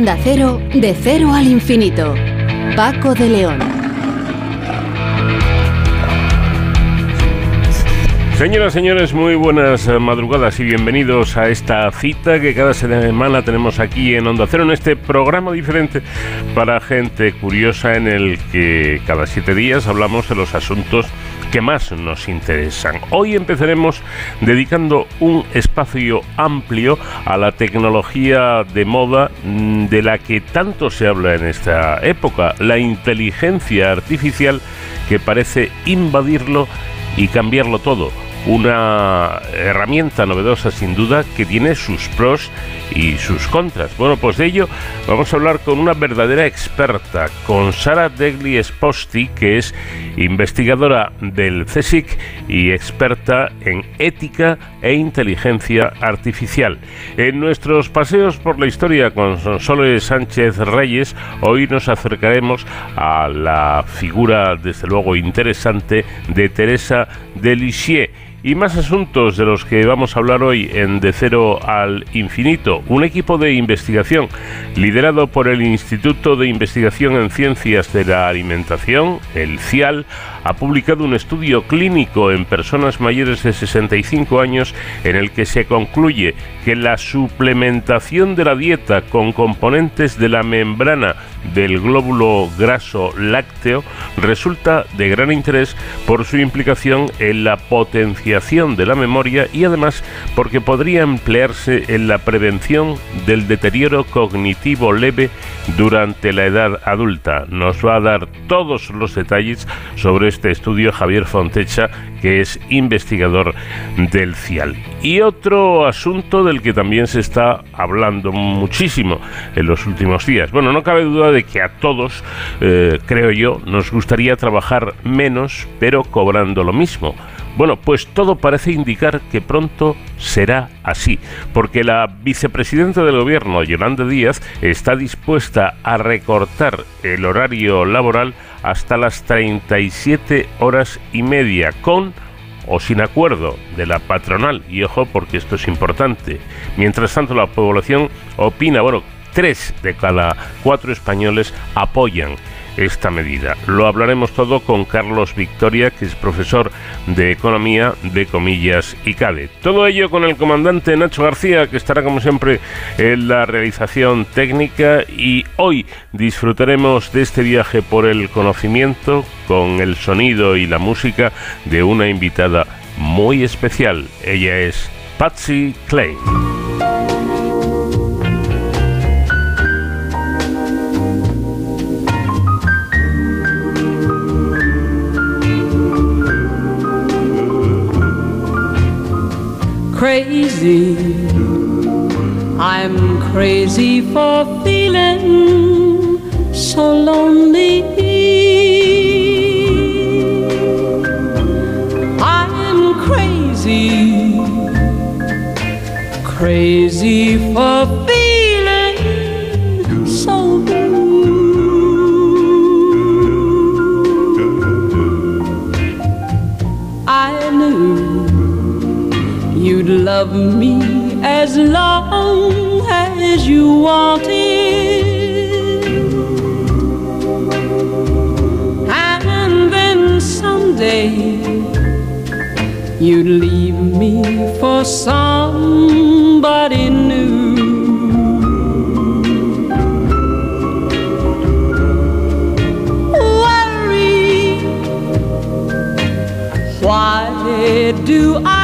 Onda Cero, de cero al infinito. Paco de León. Señoras, señores, muy buenas eh, madrugadas y bienvenidos a esta cita que cada semana tenemos aquí en Onda Cero, en este programa diferente para gente curiosa en el que cada siete días hablamos de los asuntos que más nos interesan. Hoy empezaremos dedicando un espacio amplio a la tecnología de moda mm, de la que tanto se habla en esta época, la inteligencia artificial que parece invadirlo y cambiarlo todo una herramienta novedosa sin duda que tiene sus pros y sus contras. Bueno, pues de ello vamos a hablar con una verdadera experta, con Sara Degli Esposti, que es investigadora del CSIC y experta en ética e inteligencia artificial. En nuestros paseos por la historia con Sonsoles Sánchez Reyes, hoy nos acercaremos a la figura, desde luego interesante, de Teresa Delissier y más asuntos de los que vamos a hablar hoy en De Cero al Infinito. Un equipo de investigación liderado por el Instituto de Investigación en Ciencias de la Alimentación, el CIAL, ha publicado un estudio clínico en personas mayores de 65 años en el que se concluye que la suplementación de la dieta con componentes de la membrana del glóbulo graso lácteo resulta de gran interés por su implicación en la potenciación de la memoria y además porque podría emplearse en la prevención del deterioro cognitivo leve durante la edad adulta. Nos va a dar todos los detalles sobre este estudio Javier Fontecha, que es investigador del CIAL. Y otro asunto del que también se está hablando muchísimo en los últimos días. Bueno, no cabe duda de que a todos, eh, creo yo, nos gustaría trabajar menos, pero cobrando lo mismo. Bueno, pues todo parece indicar que pronto será así, porque la vicepresidenta del gobierno, Yolanda Díaz, está dispuesta a recortar el horario laboral hasta las 37 horas y media, con o sin acuerdo de la patronal, y ojo porque esto es importante. Mientras tanto, la población opina, bueno, tres de cada cuatro españoles apoyan esta medida. Lo hablaremos todo con Carlos Victoria, que es profesor de Economía de Comillas y CADE. Todo ello con el comandante Nacho García, que estará como siempre en la realización técnica y hoy disfrutaremos de este viaje por el conocimiento con el sonido y la música de una invitada muy especial. Ella es Patsy Clay. Crazy. I'm crazy for feeling so lonely. I'm crazy, crazy for love me as long as you wanted. And then someday you'd leave me for somebody new. Worry, why do I?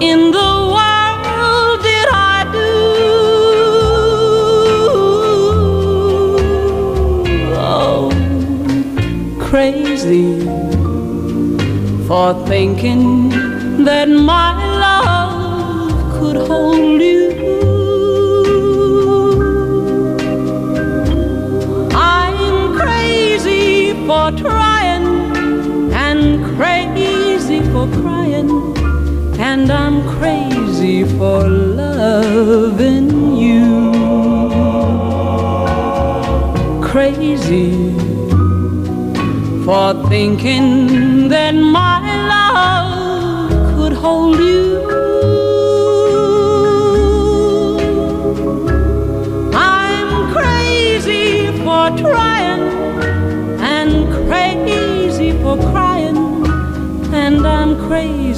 In the world did I do? Oh, crazy for thinking that my love could hold you. crazy for loving you. Crazy for thinking that my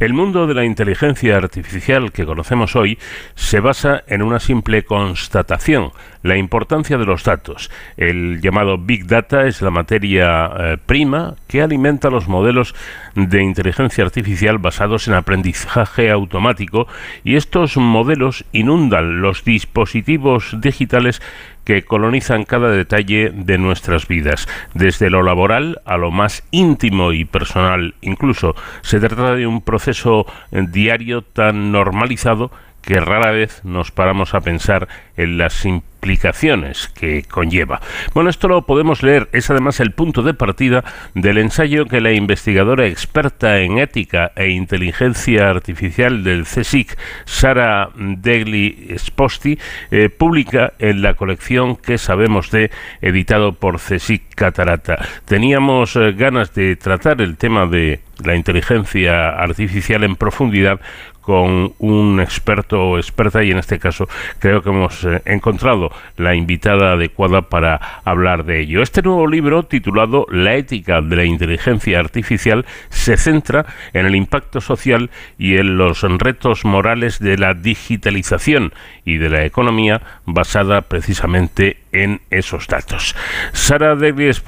El mundo de la inteligencia artificial que conocemos hoy se basa en una simple constatación, la importancia de los datos. El llamado Big Data es la materia eh, prima que alimenta los modelos de inteligencia artificial basados en aprendizaje automático y estos modelos inundan los dispositivos digitales que colonizan cada detalle de nuestras vidas, desde lo laboral a lo más íntimo y personal. Incluso se trata de un proceso eh, diario tan normalizado que rara vez nos paramos a pensar en las implicaciones que conlleva. Bueno, esto lo podemos leer, es además el punto de partida del ensayo que la investigadora experta en ética e inteligencia artificial del CSIC, Sara Degli Sposti, eh, publica en la colección que sabemos de, editado por CSIC Catarata. Teníamos eh, ganas de tratar el tema de la inteligencia artificial en profundidad con un experto o experta y en este caso creo que hemos eh, encontrado la invitada adecuada para hablar de ello. Este nuevo libro titulado La ética de la inteligencia artificial se centra en el impacto social y en los retos morales de la digitalización y de la economía basada precisamente en esos datos. Sara Davis,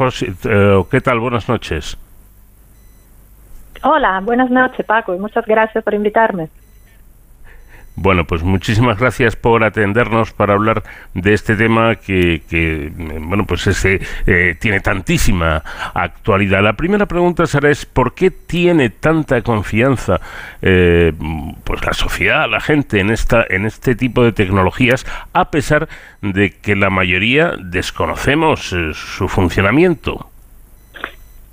eh, ¿qué tal? Buenas noches. Hola, buenas noches Paco y muchas gracias por invitarme. Bueno, pues muchísimas gracias por atendernos para hablar de este tema que, bueno, pues ese, eh, tiene tantísima actualidad. La primera pregunta, Sara, es ¿por qué tiene tanta confianza eh, pues la sociedad, la gente en, esta, en este tipo de tecnologías, a pesar de que la mayoría desconocemos eh, su funcionamiento?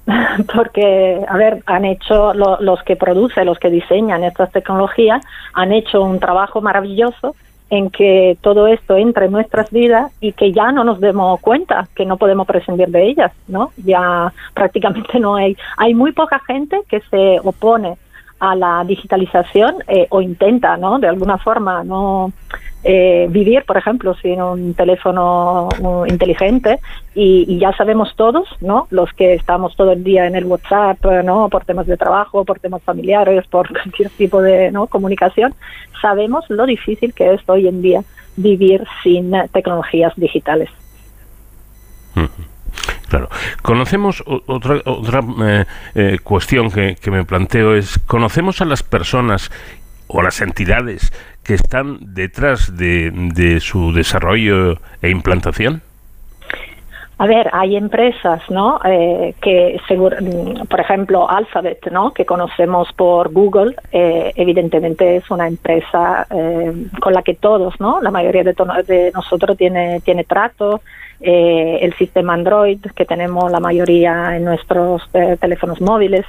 porque, a ver, han hecho los que producen, los que diseñan estas tecnologías, han hecho un trabajo maravilloso en que todo esto entre en nuestras vidas y que ya no nos demos cuenta que no podemos prescindir de ellas, ¿no? Ya prácticamente no hay, hay muy poca gente que se opone a la digitalización eh, o intenta, ¿no? De alguna forma, no eh, vivir, por ejemplo, sin un teléfono inteligente y, ya sabemos todos, ¿no? Los que estamos todo el día en el WhatsApp, ¿no? Por temas de trabajo, por temas familiares, por cualquier tipo de ¿no? comunicación, sabemos lo difícil que es hoy en día vivir sin tecnologías digitales. Claro. Conocemos otra, otra eh, eh, cuestión que, que me planteo es, ¿conocemos a las personas o las entidades que están detrás de, su desarrollo e implantación? A ver, hay empresas, ¿no? Eh, que, por ejemplo, Alphabet, ¿no? Que conocemos por Google, eh, evidentemente es una empresa eh, con la que todos, ¿no? La mayoría de, de nosotros tiene tiene trato. el sistema Android que tenemos la mayoría en nuestros teléfonos móviles.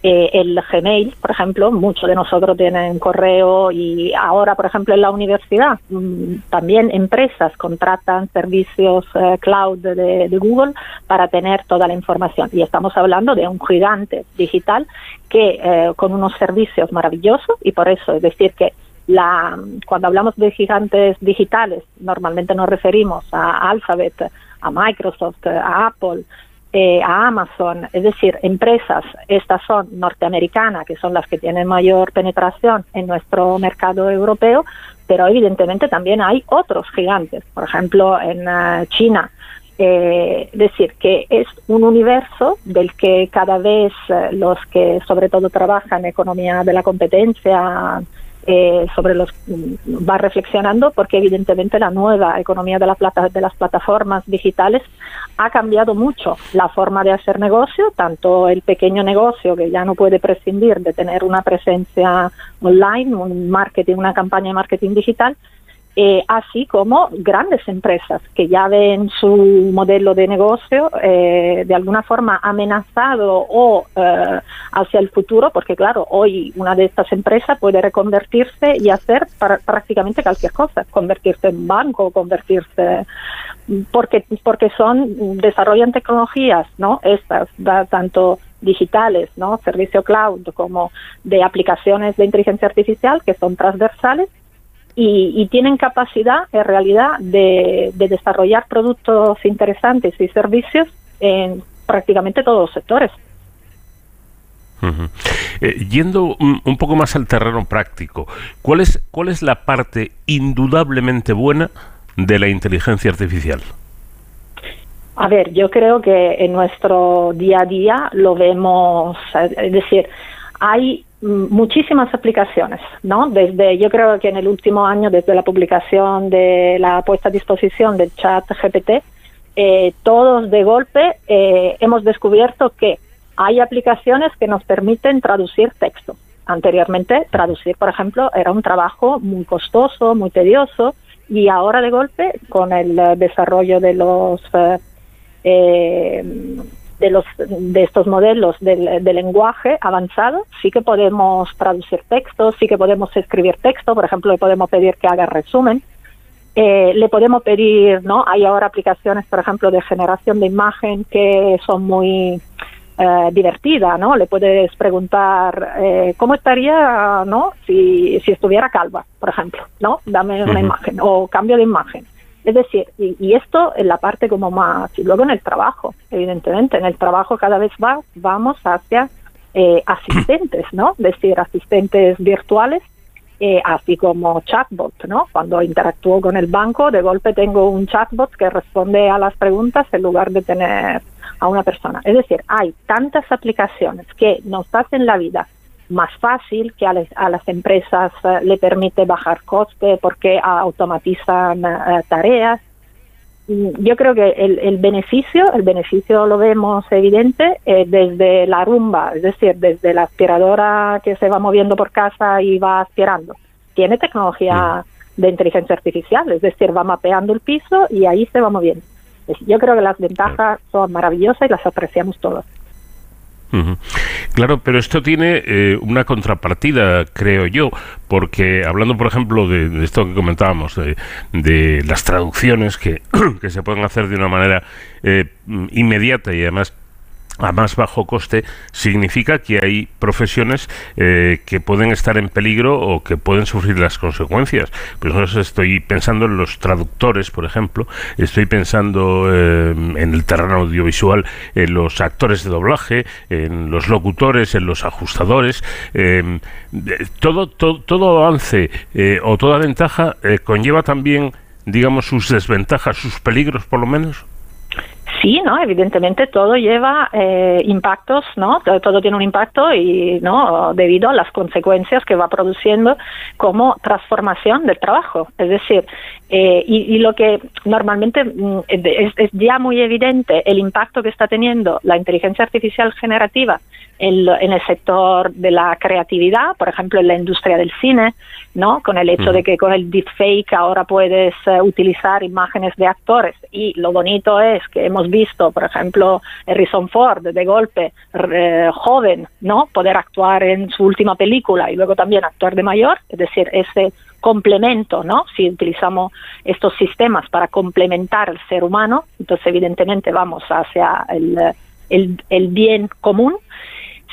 Eh, el Gmail, por ejemplo, muchos de nosotros tienen correo y ahora, por ejemplo, en la universidad mm, también empresas contratan servicios eh, cloud de, Google para tener toda la información. Y estamos hablando de un gigante digital que eh, con unos servicios maravillosos y por eso es decir que la, cuando hablamos de gigantes digitales normalmente nos referimos a Alphabet, a Microsoft, a Apple, eh, a Amazon, es decir, empresas, estas son norteamericanas, que son las que tienen mayor penetración en nuestro mercado europeo, pero evidentemente también hay otros gigantes, por ejemplo, en eh, China. Eh, es decir, que es un universo del que cada vez los que sobre todo trabajan economía de la competencia, eh, sobre los va reflexionando porque evidentemente la nueva economía de, la plata, de las plataformas digitales ha cambiado mucho la forma de hacer negocio, tanto el pequeño negocio que ya no puede prescindir de tener una presencia online, un marketing, una campaña de marketing digital, eh, así como grandes empresas que ya ven su modelo de negocio eh, de alguna forma amenazado o eh, hacia el futuro, porque claro, hoy una de estas empresas puede reconvertirse y hacer prácticamente cualquier cosa, convertirse en banco, convertirse porque porque son desarrollan tecnologías, ¿no? Estas tanto digitales, ¿no? Servicio cloud como de aplicaciones de inteligencia artificial que son transversales y, tienen capacidad en realidad de, desarrollar productos interesantes y servicios en prácticamente todos los sectores. Eh, yendo un, poco más al terreno práctico, ¿cuál es, ¿cuál es la parte indudablemente buena de la inteligencia artificial? A ver, yo creo que en nuestro día a día lo vemos, es decir, hay muchísimas aplicaciones, ¿no? Desde, yo creo que en el último año, desde la publicación de la puesta a disposición del chat GPT, eh, todos de golpe eh, hemos descubierto que hay aplicaciones que nos permiten traducir texto. Anteriormente, traducir, por ejemplo, era un trabajo muy costoso, muy tedioso, y ahora de golpe, con el desarrollo de los eh, de, los, de estos modelos de, lenguaje avanzado, sí que podemos traducir textos, sí que podemos escribir texto, por ejemplo, le podemos pedir que haga resumen, eh, le podemos pedir, ¿no? Hay ahora aplicaciones, por ejemplo, de generación de imagen que son muy eh, divertidas, ¿no? Le puedes preguntar eh, cómo estaría, ¿no? Si, si estuviera calva, por ejemplo, ¿no? Dame una imagen o cambio de imagen. Es decir, y, esto en la parte como más, y luego en el trabajo, evidentemente, en el trabajo cada vez más vamos hacia eh, asistentes, ¿no? Es decir, asistentes virtuales, eh, así como chatbot, ¿no? Cuando interactúo con el banco, de golpe tengo un chatbot que responde a las preguntas en lugar de tener a una persona. Es decir, hay tantas aplicaciones que nos hacen la vida más fácil, que a, las empresas eh, le permite bajar coste porque automatizan eh, tareas. Yo creo que el, beneficio, el beneficio lo vemos evidente eh, desde la rumba, es decir, desde la aspiradora que se va moviendo por casa y va aspirando. Tiene tecnología mm. de inteligencia artificial, es decir, va mapeando el piso y ahí se va moviendo. Yo creo que las ventajas son maravillosas y las apreciamos todos. Claro, pero esto tiene eh, una contrapartida, creo yo, porque hablando, por ejemplo, de, esto que comentábamos, de, las traducciones que, que, se pueden hacer de una manera eh, inmediata y además a más bajo coste significa que hay profesiones eh, que pueden estar en peligro o que pueden sufrir las consecuencias. Pues estoy pensando en los traductores, por ejemplo, estoy pensando eh, en el terreno audiovisual, en los actores de doblaje, en los locutores, en los ajustadores. Eh, todo, todo, todo avance o toda ventaja conlleva también, digamos, sus desventajas, sus peligros, por lo menos. Sí, no, evidentemente todo lleva eh, impactos, ¿no? Todo, tiene un impacto y no debido a las consecuencias que va produciendo como transformación del trabajo. Es decir, eh, y, lo que normalmente mm, es, ya muy evidente el impacto que está teniendo la inteligencia artificial generativa en, el sector de la creatividad, por ejemplo, en la industria del cine, ¿no? Con el hecho de que con el deepfake ahora puedes eh, utilizar imágenes de actores y lo bonito es que hemos visto, por ejemplo, Harrison Ford de golpe eh, joven, ¿no? Poder actuar en su última película y luego también actuar de mayor, es decir, ese complemento, ¿no? Si utilizamos estos sistemas para complementar al ser humano, entonces evidentemente vamos hacia el, el, el bien común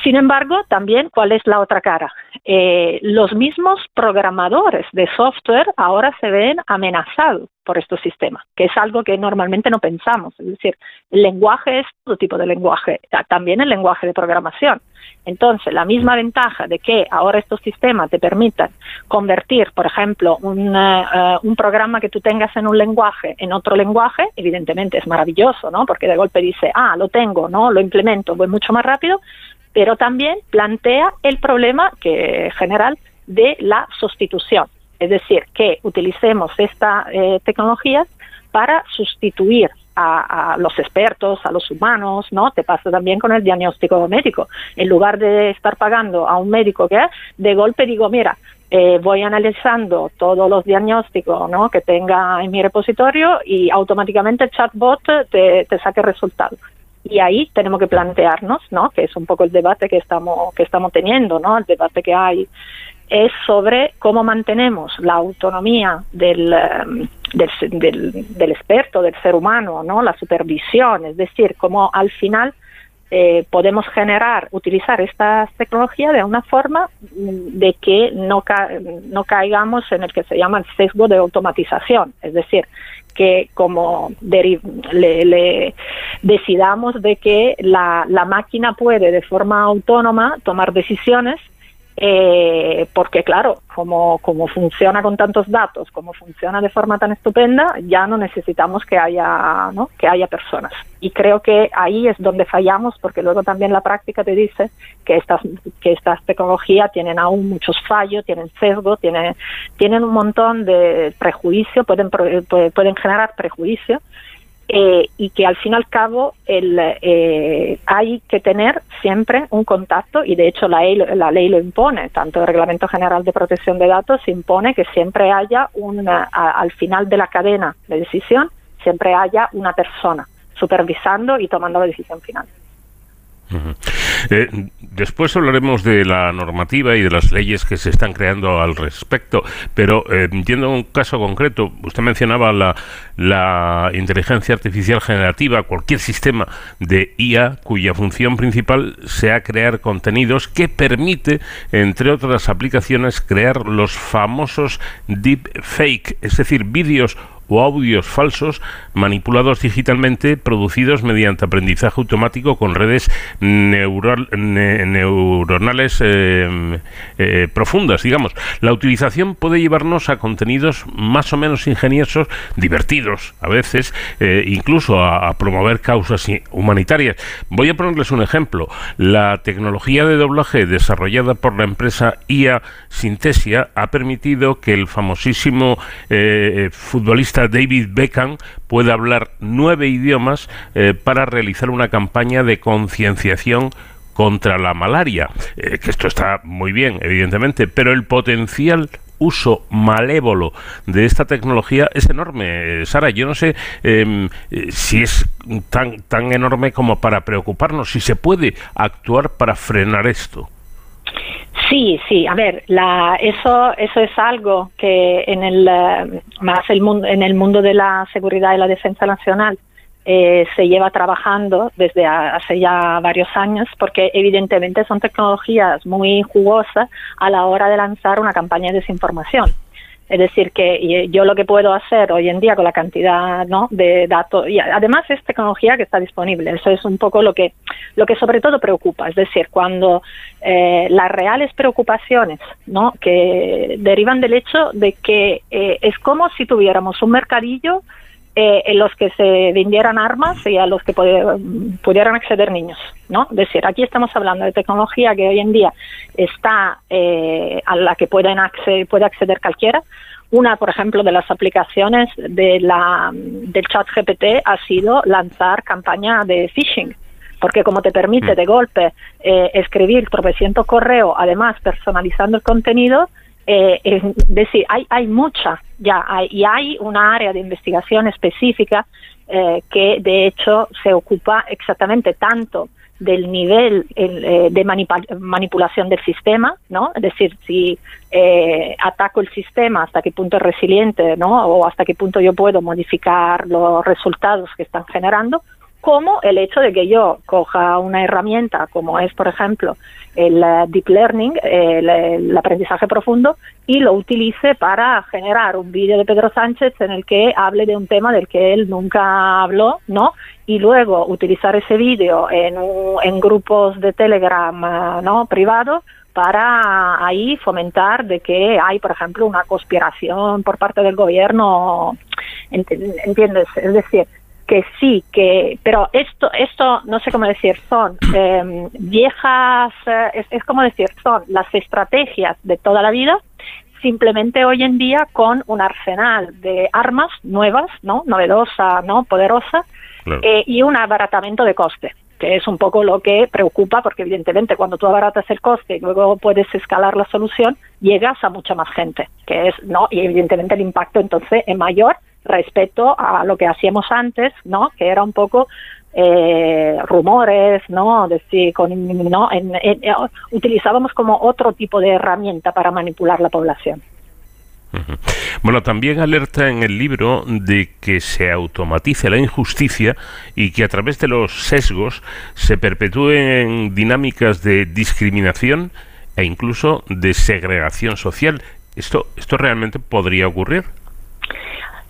sin embargo, también, ¿cuál es la otra cara? Eh, los mismos programadores de software ahora se ven amenazados por estos sistemas, que es algo que normalmente no pensamos. Es decir, el lenguaje es todo tipo de lenguaje, también el lenguaje de programación. Entonces, la misma ventaja de que ahora estos sistemas te permitan convertir, por ejemplo, un, eh, un programa que tú tengas en un lenguaje en otro lenguaje, evidentemente es maravilloso, ¿no? Porque de golpe dice, ah, lo tengo, ¿no? Lo implemento, voy mucho más rápido, pero también plantea el problema que general de la sustitución, es decir, que utilicemos esta eh, tecnología para sustituir a, los expertos, a los humanos, ¿no? Te pasa también con el diagnóstico médico. En lugar de estar pagando a un médico que de golpe digo, mira, eh, voy analizando todos los diagnósticos que tenga en mi repositorio y automáticamente el chatbot te, te saque resultados. Y ahí tenemos que plantearnos, ¿no? que es un poco el debate que estamos, que estamos teniendo, ¿no? el debate que hay es sobre cómo mantenemos la autonomía del, em, del, del, experto, del ser humano, ¿no? la supervisión, es decir, cómo al final eh, podemos generar, utilizar esta tecnología de una forma mm, de que no, no caigamos en el que se llama el sesgo de automatización, es decir, que como le, decidamos de que la, la máquina puede de forma autónoma tomar decisiones eh, porque claro, como, como funciona con tantos datos, como funciona de forma tan estupenda, ya no necesitamos que haya, ¿no? que haya personas. Y creo que ahí es donde fallamos, porque luego también la práctica te dice que estas, que estas tecnologías tienen aún muchos fallos, tienen sesgo, tienen, tienen un montón de prejuicios, pueden, pueden generar prejuicios eh, y que al fin y al cabo el, eh, hay que tener siempre un contacto y de hecho la ley, la ley lo impone, tanto el Reglamento General de Protección de Datos impone que siempre haya una, al final de la cadena de decisión, siempre haya una persona supervisando y tomando la decisión final. Eh, después hablaremos de la normativa y de las leyes que se están creando al respecto, pero eh, a un caso concreto, usted mencionaba la, la inteligencia artificial generativa, cualquier sistema de IA cuya función principal sea crear contenidos que permite, entre otras aplicaciones, crear los famosos deepfake, es decir, vídeos o audios falsos manipulados digitalmente producidos mediante aprendizaje automático con redes neuronales eh, eh, profundas, digamos. La utilización puede llevarnos a contenidos más o menos ingeniosos, divertidos a veces, eh, incluso a, promover causas humanitarias. Voy a ponerles un ejemplo. La tecnología de doblaje desarrollada por la empresa IA Sintesia ha permitido que el famosísimo futbolista David Beckham puede hablar nueve idiomas eh, para realizar una campaña de concienciación contra la malaria, eh, que esto está muy bien, evidentemente, pero el potencial uso malévolo de esta tecnología es enorme. Sara, yo no sé em, eh, si es tan, tan enorme como para preocuparnos, si se puede actuar para frenar esto. Sí, sí, a ver, la, eso, eso es algo que en el, eh, más el mundo, en el mundo de la seguridad y la defensa nacional eh, se lleva trabajando desde hace ya varios años porque evidentemente son tecnologías muy jugosas a la hora de lanzar una campaña de desinformación. Es decir, que yo lo que puedo hacer hoy en día con la cantidad ¿no? de datos, y además es tecnología que está disponible, eso es un poco lo que, lo que sobre todo preocupa, es decir, cuando eh, las reales preocupaciones ¿no? que derivan del hecho de que eh, es como si tuviéramos un mercadillo eh, en los que se vendieran armas y a los que pudieran acceder niños, ¿no? Es decir, aquí estamos hablando de tecnología que hoy en día está eh, a la que pueden acceder, puede acceder cualquiera. Una, por ejemplo, de las aplicaciones de la, del chat GPT ha sido lanzar campaña de phishing, porque como te permite mm. de golpe eh, escribir tropecientos correo, además personalizando el contenido, eh, es decir, hay, hay mucha ya, hay, y hay una área de investigación específica eh, que de hecho se ocupa exactamente tanto del nivel eh, de manipulación del sistema, ¿no? Es decir, si eh, ataco el sistema, hasta qué punto es resiliente, ¿no? O hasta qué punto yo puedo modificar los resultados que están generando, como el hecho de que yo coja una herramienta como es, por ejemplo, el eh, deep learning, el, aprendizaje profundo, y lo utilice para generar un vídeo de Pedro Sánchez en el que hable de un tema del que él nunca habló, ¿no? Y luego utilizar ese vídeo en, en grupos de Telegram, eh, ¿no? Privados para ahí fomentar de que hay, por ejemplo, una conspiración por parte del gobierno, ¿entiendes? Es decir, que sí, que, pero esto, esto, no sé cómo decir, son em, viejas, eh, es, como decir, son las estrategias de toda la vida, simplemente hoy en día con un arsenal de armas nuevas, ¿no? Novedosa, ¿no? Poderosa, eh, y un abaratamiento de coste que es un poco lo que preocupa, porque evidentemente cuando tú abaratas el coste y luego puedes escalar la solución, llegas a mucha más gente, que es, ¿no? Y evidentemente el impacto entonces es mayor respecto a lo que hacíamos antes, ¿no? Que era un poco eh, rumores, ¿no? Decir, con, ¿no? utilizábamos como otro tipo de herramienta para manipular la población. Bueno, también alerta en el libro de que se automatice la injusticia y que a través de los sesgos se perpetúen dinámicas de discriminación e incluso de segregación social. ¿Esto, esto realmente podría ocurrir?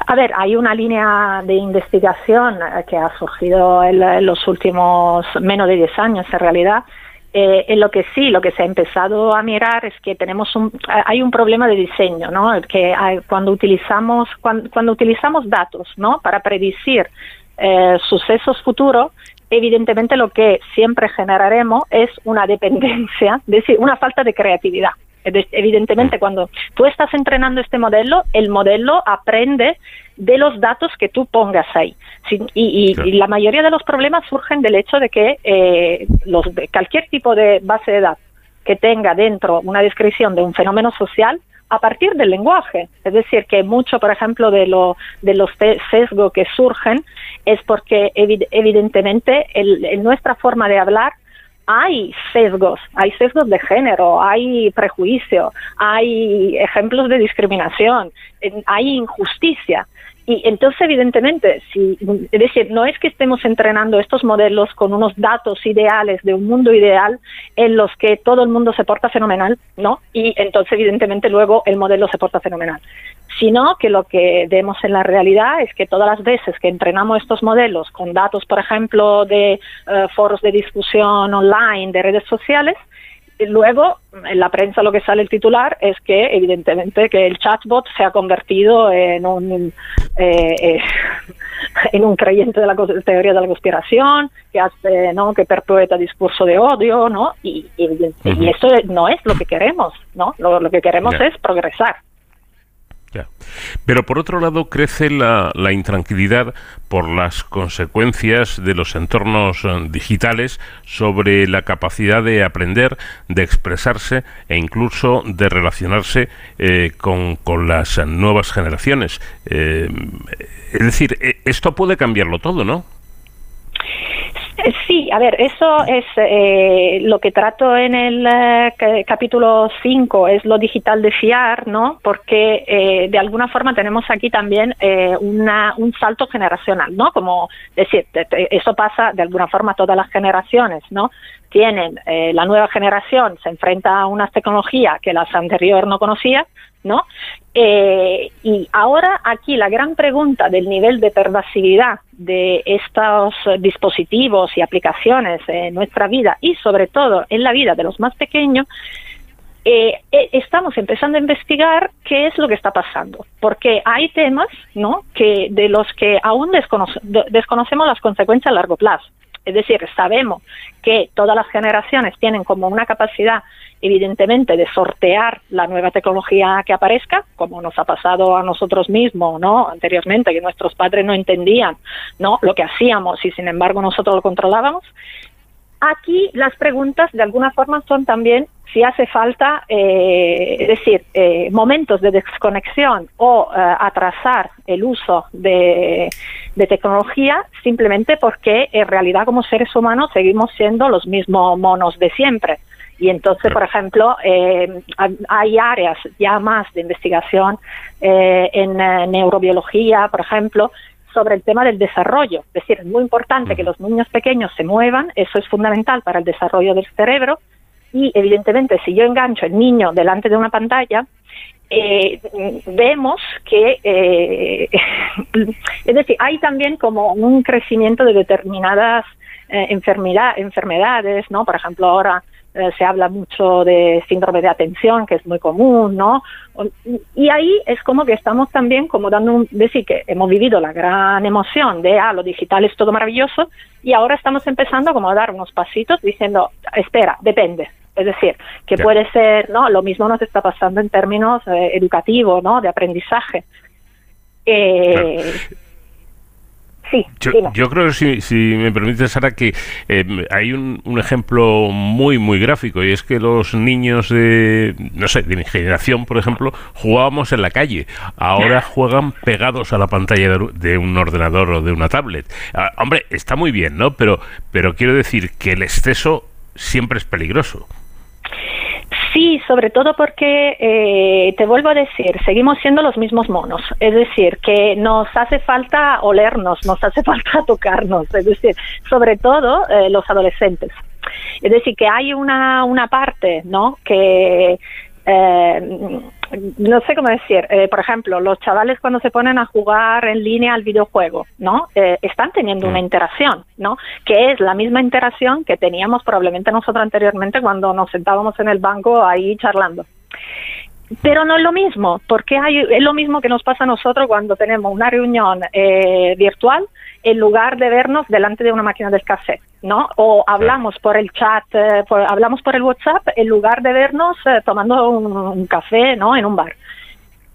A ver, hay una línea de investigación eh, que ha surgido en, los últimos menos de 10 años, en realidad. Eh, en lo que sí, lo que se ha empezado a mirar es que tenemos un, eh, hay un problema de diseño, ¿no? Que cuando utilizamos cuando, utilizamos datos, ¿no? Para predecir sucesos futuros, evidentemente lo que siempre generaremos es una dependencia, es decir, una falta de creatividad. Evidentemente, cuando tú estás entrenando este modelo, el modelo aprende de los datos que tú pongas ahí. y, la mayoría de los problemas surgen del hecho de que eh, los, cualquier tipo de base de datos que tenga dentro una descripción de un fenómeno social, a partir del lenguaje. Es decir, que mucho, por ejemplo, de, lo, de los sesgos que surgen es porque evidentemente en nuestra forma de hablar hay sesgos, hay sesgos de género, hay prejuicio, hay ejemplos de discriminación, hay injusticia. Y entonces, evidentemente, si, es decir, no es que estemos entrenando estos modelos con unos datos ideales de un mundo ideal en los que todo el mundo se porta fenomenal, ¿no? Y entonces, evidentemente, luego el modelo se porta fenomenal sino que lo que vemos en la realidad es que todas las veces que entrenamos estos modelos con datos, por ejemplo, de eh, foros de discusión online, de redes sociales, luego en la prensa lo que sale el titular es que evidentemente que el chatbot se ha convertido en un eh, eh, en un creyente de la teoría de la conspiración que hace no que perpetúa discurso de odio no y, y, eso no es lo que queremos no lo, que queremos es progresar pero por otro lado crece la, intranquilidad por las consecuencias de los entornos eh, digitales sobre la capacidad de aprender, de expresarse e incluso de relacionarse eh, con, las nuevas generaciones. Eh, es decir, esto puede cambiarlo todo, ¿no? Eh, sí, a ver, eso es eh, lo que trato en el eh, capítulo 5, es lo digital de fiar, ¿no? Porque de alguna forma tenemos aquí también una, un salto generacional, ¿no? Como decir, eso pasa de alguna forma a todas las generaciones, ¿no? Tienen, la nueva generación se enfrenta a unas tecnologías que las anterior no conocía, ¿no? Eh, y ahora aquí la gran pregunta del nivel de pervasividad de estos dispositivos y aplicaciones en nuestra vida y sobre todo en la vida de los más pequeños, eh, eh, estamos empezando a investigar qué es lo que está pasando, porque hay temas, ¿no? Que de los que aún desconocemos las consecuencias a largo plazo. Es decir, sabemos que todas las generaciones tienen como una capacidad, evidentemente, de sortear la nueva tecnología que aparezca, como nos ha pasado a nosotros mismos, ¿no? Anteriormente, que nuestros padres no entendían, ¿no? Lo que hacíamos y, sin embargo, nosotros lo controlábamos. Aquí las preguntas, de alguna forma, son también si hace falta, eh, es decir, eh, momentos de desconexión o eh, atrasar el uso de, tecnología simplemente porque en realidad como seres humanos seguimos siendo los mismos monos de siempre. Y entonces, por ejemplo, hay áreas ya más de investigación en neurobiología, por ejemplo, sobre el tema del desarrollo. Es decir, es muy importante que los niños pequeños se muevan, eso es fundamental para el desarrollo del cerebro, y evidentemente si yo engancho el niño delante de una pantalla, eh, vemos que, eh, es decir, hay también como un crecimiento de determinadas eh, enfermedades, ¿no? Por ejemplo, ahora se habla mucho de síndrome de atención, que es muy común, ¿no? Y ahí es como que estamos también como dando un, decir que hemos vivido la gran emoción de, ah, lo digital es todo maravilloso, y ahora estamos empezando como a dar unos pasitos diciendo, espera, depende, es decir, que puede ser, ¿no? Lo mismo nos está pasando en términos eh, educativos, ¿no? De aprendizaje. Eh, Sí, yo, creo, si, si me permite, Sara, que eh, hay un, un, ejemplo muy, muy gráfico y es que los niños de, no sé, de mi generación, por ejemplo, jugábamos en la calle. Ahora juegan pegados a la pantalla de, un ordenador o de una tablet. Ah, hombre, está muy bien, ¿no? Pero, pero quiero decir que el exceso siempre es peligroso. Sí, sobre todo porque, eh, te vuelvo a decir, seguimos siendo los mismos monos. Es decir, que nos hace falta olernos, nos hace falta tocarnos. Es decir, sobre todo eh, los adolescentes. Es decir, que hay una, una parte, ¿no? Que eh, no sé cómo decir, eh, por ejemplo, los chavales cuando se ponen a jugar en línea al videojuego, ¿no? Eh, están teniendo una mm. interacción, ¿no? Que es la misma interacción que teníamos probablemente nosotros anteriormente cuando nos sentábamos en el banco ahí charlando. Pero no es lo mismo, porque hay, es lo mismo que nos pasa a nosotros cuando tenemos una reunión eh, virtual en lugar de vernos delante de una máquina del café, ¿no? O hablamos por el chat, eh, hablamos por el WhatsApp en lugar de vernos eh, tomando un, café, ¿no? En un bar.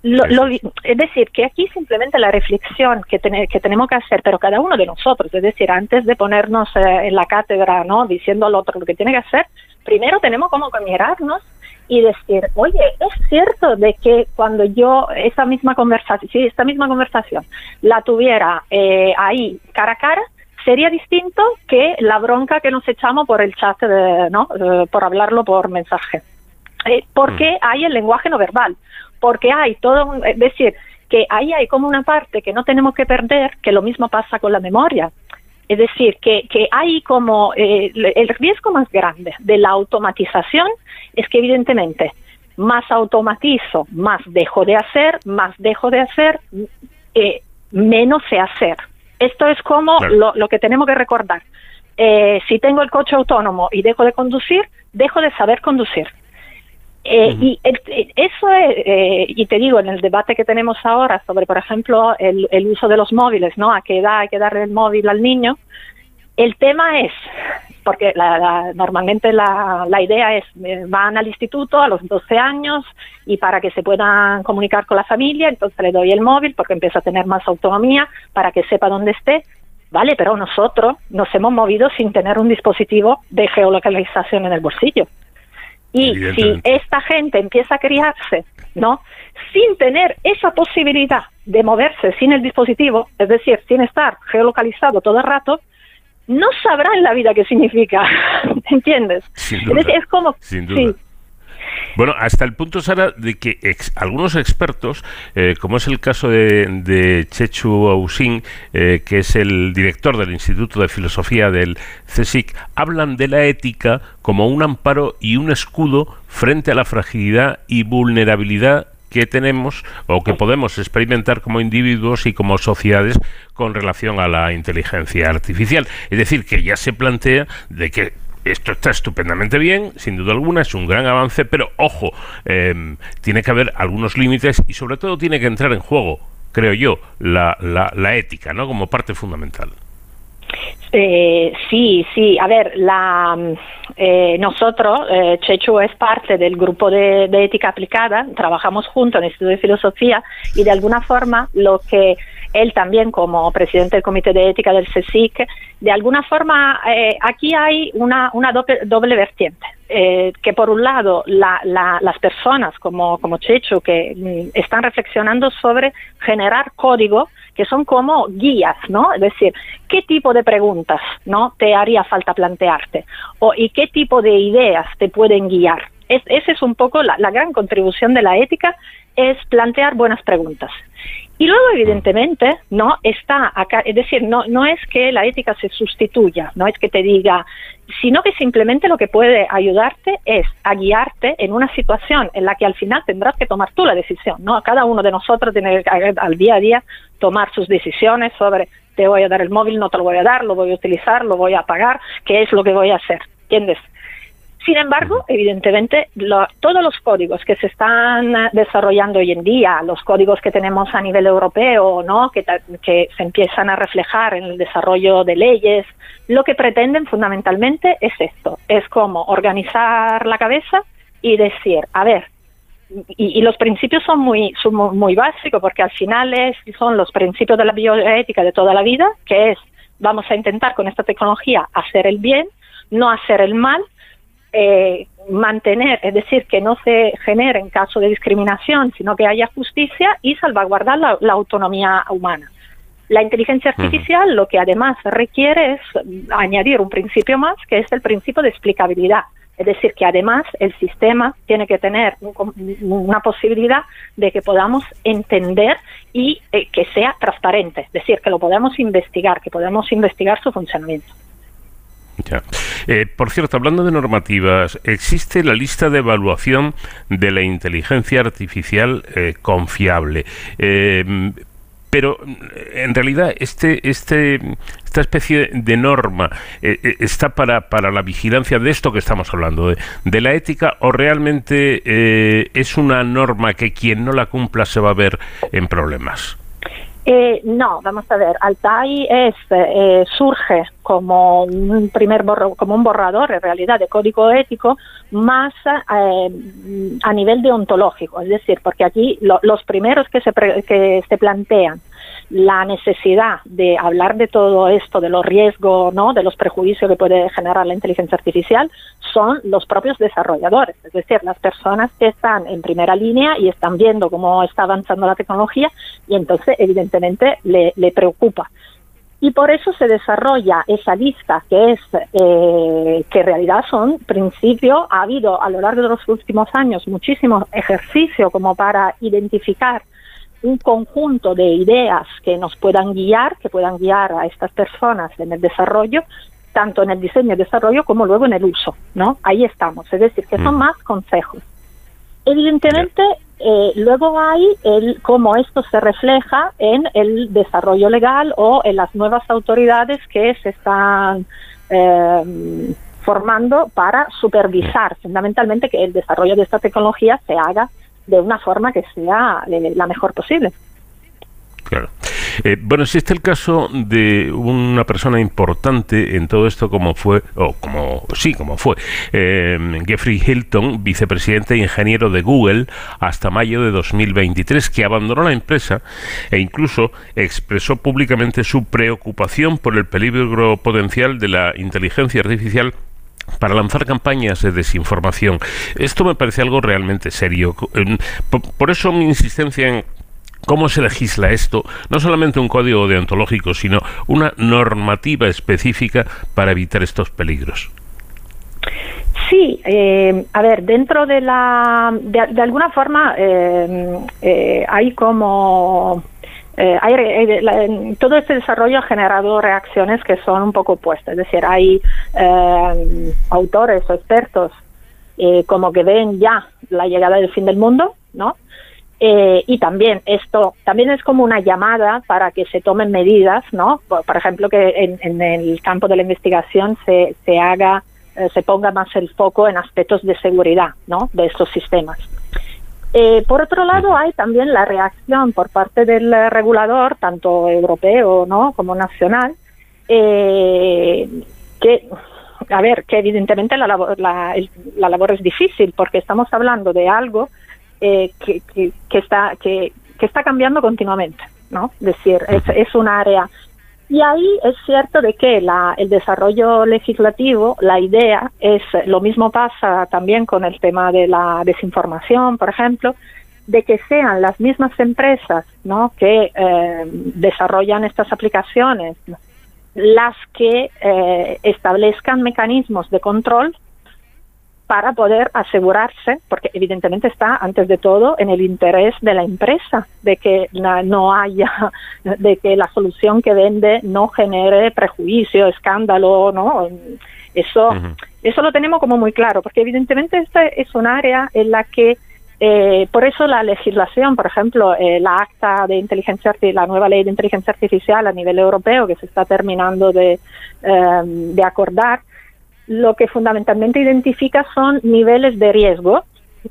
es decir, que aquí simplemente la reflexión que, que tenemos que hacer, pero cada uno de nosotros, es decir, antes de ponernos eh, en la cátedra, ¿no? Diciendo al otro lo que tiene que hacer, primero tenemos como que mirarnos y decir, oye, es cierto de que cuando yo esa misma conversación, si esta misma conversación la tuviera eh, ahí cara a cara, sería distinto que la bronca que nos echamos por el chat, de, ¿no? Eh, por hablarlo por mensaje. Eh, porque mm. hay el lenguaje no verbal, porque hay todo, es decir, que ahí hay como una parte que no tenemos que perder, que lo mismo pasa con la memoria. Es decir, que, que hay como eh, el riesgo más grande de la automatización es que evidentemente más automatizo, más dejo de hacer, más dejo de hacer, eh, menos sé hacer. Esto es como lo, lo, que tenemos que recordar. Eh, si tengo el coche autónomo y dejo de conducir, dejo de saber conducir. Eh, y eso es, eh, y te digo, en el debate que tenemos ahora sobre, por ejemplo, el, uso de los móviles, ¿no? A qué edad hay que darle el móvil al niño. El tema es, porque normalmente la, la, idea es, eh, van al instituto a los 12 años y para que se puedan comunicar con la familia, entonces le doy el móvil porque empieza a tener más autonomía para que sepa dónde esté. Vale, pero nosotros nos hemos movido sin tener un dispositivo de geolocalización en el bolsillo. Y si esta gente empieza a criarse, ¿no? Sin tener esa posibilidad de moverse sin el dispositivo, es decir, sin estar geolocalizado todo el rato, no sabrá en la vida qué significa, ¿entiendes? Es, como, Sí, bueno, hasta el punto, Sara, de que algunos expertos, eh, como es el caso de, Chechu Ausin, eh, que es el director del Instituto de Filosofía del CSIC, hablan de la ética como un amparo y un escudo frente a la fragilidad y vulnerabilidad que tenemos o que podemos experimentar como individuos y como sociedades con relación a la inteligencia artificial. Es decir, que ya se plantea de que esto está estupendamente bien, sin duda alguna, es un gran avance, pero ojo, em, tiene que haber algunos límites y sobre todo tiene que entrar en juego, creo yo, la, la, ética, ¿no? Como parte fundamental. Eh, sí, sí. A ver, la, eh, nosotros, eh, Chechu es parte del grupo de, de, ética aplicada, trabajamos juntos en el Instituto de Filosofía y de alguna forma lo que él también como presidente del Comité de Ética del CSIC, de alguna forma eh, aquí hay una, una doble, vertiente. Eh, que por un lado las personas como, como Checho que mm, están reflexionando sobre generar código que son como guías, ¿no? Es decir, ¿qué tipo de preguntas, ¿no? Te haría falta plantearte o y qué tipo de ideas te pueden guiar. Es, esa es un poco la, la gran contribución de la ética, es plantear buenas preguntas. Y luego, evidentemente, no está acá, es decir, no, no es que la ética se sustituya, no es que te diga, sino que simplemente lo que puede ayudarte es a guiarte en una situación en la que al final tendrás que tomar tú la decisión, ¿no? Cada uno de nosotros tiene que al día a día tomar sus decisiones sobre te voy a dar el móvil, no te lo voy a dar, lo voy a utilizar, lo voy a pagar, qué es lo que voy a hacer, ¿entiendes? Sin embargo, evidentemente, todos los códigos que se están desarrollando hoy en día, los códigos que tenemos a nivel europeo, ¿no? que, se empiezan a reflejar en el desarrollo de leyes, lo que pretenden fundamentalmente es esto, es como organizar la cabeza y decir, a ver, y, los principios son muy, son muy básicos porque al final es, son los principios de la bioética de toda la vida, que es vamos a intentar con esta tecnología hacer el bien, no hacer el mal, eh, mantener, es decir, que no se genere en caso de discriminación, sino que haya justicia y salvaguardar la, autonomía humana. La inteligencia artificial lo que además requiere es añadir un principio más, que es el principio de explicabilidad. Es decir, que además el sistema tiene que tener una posibilidad de que podamos entender y eh, que sea transparente, es decir, que lo podamos investigar, que podamos investigar su funcionamiento. Eh, por cierto, hablando de normativas, existe la lista de evaluación de la inteligencia artificial eh, confiable. Eh, pero en realidad este, este, esta especie de norma está para, para la vigilancia de esto que estamos hablando, de, la ética, o realmente es una norma que quien no la cumpla se va a ver en problemas. Eh, no, vamos a ver, Altai es, eh, surge como un primer como un borrador en realidad de código ético más eh, a nivel deontológico, es decir, porque aquí los primeros que se, que se plantean la necesidad de hablar de todo esto, de los riesgos, ¿no? de los prejuicios que puede generar la inteligencia artificial, son los propios desarrolladores, es decir, las personas que están en primera línea y están viendo cómo está avanzando la tecnología y entonces evidentemente le, preocupa. Y por eso se desarrolla esa lista que es eh, que en realidad son principios. Ha habido a lo largo de los últimos años muchísimos ejercicios como para identificar un conjunto de ideas que nos puedan guiar, que puedan guiar a estas personas en el desarrollo, tanto en el diseño y desarrollo como luego en el uso, ¿no? Ahí estamos, es decir, que son mm. más consejos. Evidentemente, eh, luego hay el cómo esto se refleja en el desarrollo legal o en las nuevas autoridades que se están eh, formando para supervisar fundamentalmente que el desarrollo de esta tecnología se haga de una forma que sea la mejor posible. Claro. Eh, bueno, existe el caso de una persona importante en todo esto, como fue, o como sí, como fue, eh, Jeffrey Hilton, vicepresidente e ingeniero de Google, hasta mayo de 2023, que abandonó la empresa e incluso expresó públicamente su preocupación por el peligro potencial de la inteligencia artificial para lanzar campañas de desinformación. Esto me parece algo realmente serio. Por eso mi insistencia en cómo se legisla esto, no solamente un código deontológico, sino una normativa específica para evitar estos peligros. Sí, eh, a ver, dentro de la, de, alguna forma eh, eh, hay como eh, hay, todo este desarrollo ha generado reacciones que son un poco opuestas. Es decir, hay eh, autores o expertos eh, como que ven ya la llegada del fin del mundo, ¿no? y también esto también es como una llamada para que se tomen medidas, ¿no? Por, ejemplo, que en, en, el campo de la investigación se, se haga, se ponga más el foco en aspectos de seguridad, ¿no? De estos sistemas. Eh, por otro lado, hay también la reacción por parte del regulador, tanto europeo ¿no? como nacional, eh, que, a ver, que evidentemente la labor, la, labor es difícil porque estamos hablando de algo eh, que, que, está, que, que está cambiando continuamente, ¿no? Es decir, es, es un área y ahí es cierto de que la, el desarrollo legislativo, la idea es, lo mismo pasa también con el tema de la desinformación, por ejemplo, de que sean las mismas empresas ¿no? que eh, desarrollan estas aplicaciones las que eh, establezcan mecanismos de control para poder asegurarse, porque evidentemente está antes de todo en el interés de la empresa, de que no haya, de que la solución que vende no genere prejuicio, escándalo, ¿no? Eso, eso lo tenemos como muy claro, porque evidentemente esta es un área en la que eh, por eso la legislación, por ejemplo, eh, la acta de inteligencia la nueva ley de inteligencia artificial a nivel europeo que se está terminando de, eh, de acordar, lo que fundamentalmente identifica son niveles de riesgo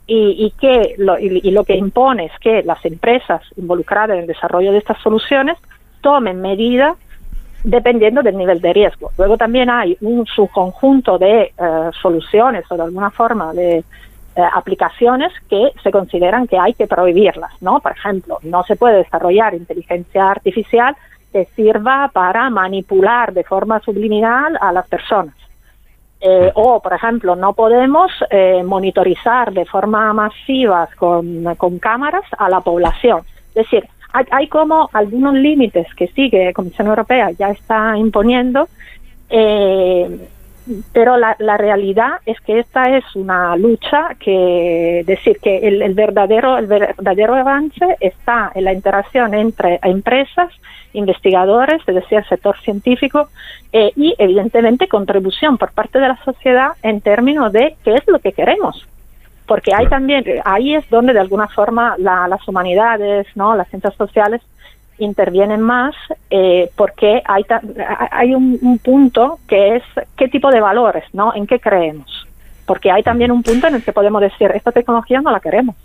y, que lo, y, lo que impone es que las empresas involucradas en el desarrollo de estas soluciones tomen medidas dependiendo del nivel de riesgo. Luego también hay un subconjunto de eh, soluciones o de alguna forma de, eh, aplicaciones que se consideran que hay que prohibirlas, ¿no? Por ejemplo, no se puede desarrollar inteligencia artificial que sirva para manipular de forma subliminal a las personas. Eh, o, por ejemplo, no podemos eh, monitorizar de forma masiva con, con, cámaras a la población. Es decir, hay, hay como algunos límites que sigue la Comisión Europea ya está imponiendo, eh, pero la, la, realidad es que esta es una lucha que decir que el, el, verdadero el verdadero avance está en la interacción entre empresas investigadores, es decir, el sector científico, eh, y evidentemente contribución por parte de la sociedad en términos de qué es lo que queremos. Porque hay también, ahí es donde de alguna forma la, las humanidades, no, las ciencias sociales intervienen más eh, porque hay, hay un, un, punto que es qué tipo de valores, ¿no? En qué creemos. Porque hay también un punto en el que podemos decir, esta tecnología no la queremos.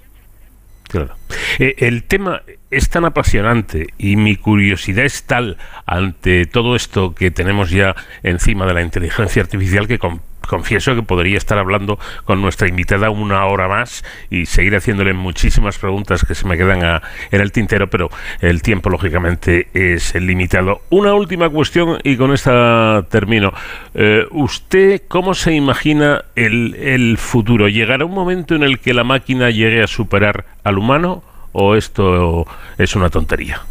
Claro. Eh, el tema es tan apasionante y mi curiosidad es tal ante todo esto que tenemos ya encima de la inteligencia artificial que confieso que podría estar hablando con nuestra invitada una hora más y seguir haciéndole muchísimas preguntas que se me quedan a, en el tintero, pero el tiempo lógicamente es limitado. Una última cuestión y con esta termino. Eh, ¿Usted cómo se imagina el, el futuro? ¿Llegará un momento en el que la máquina llegue a superar al humano o esto es una tontería?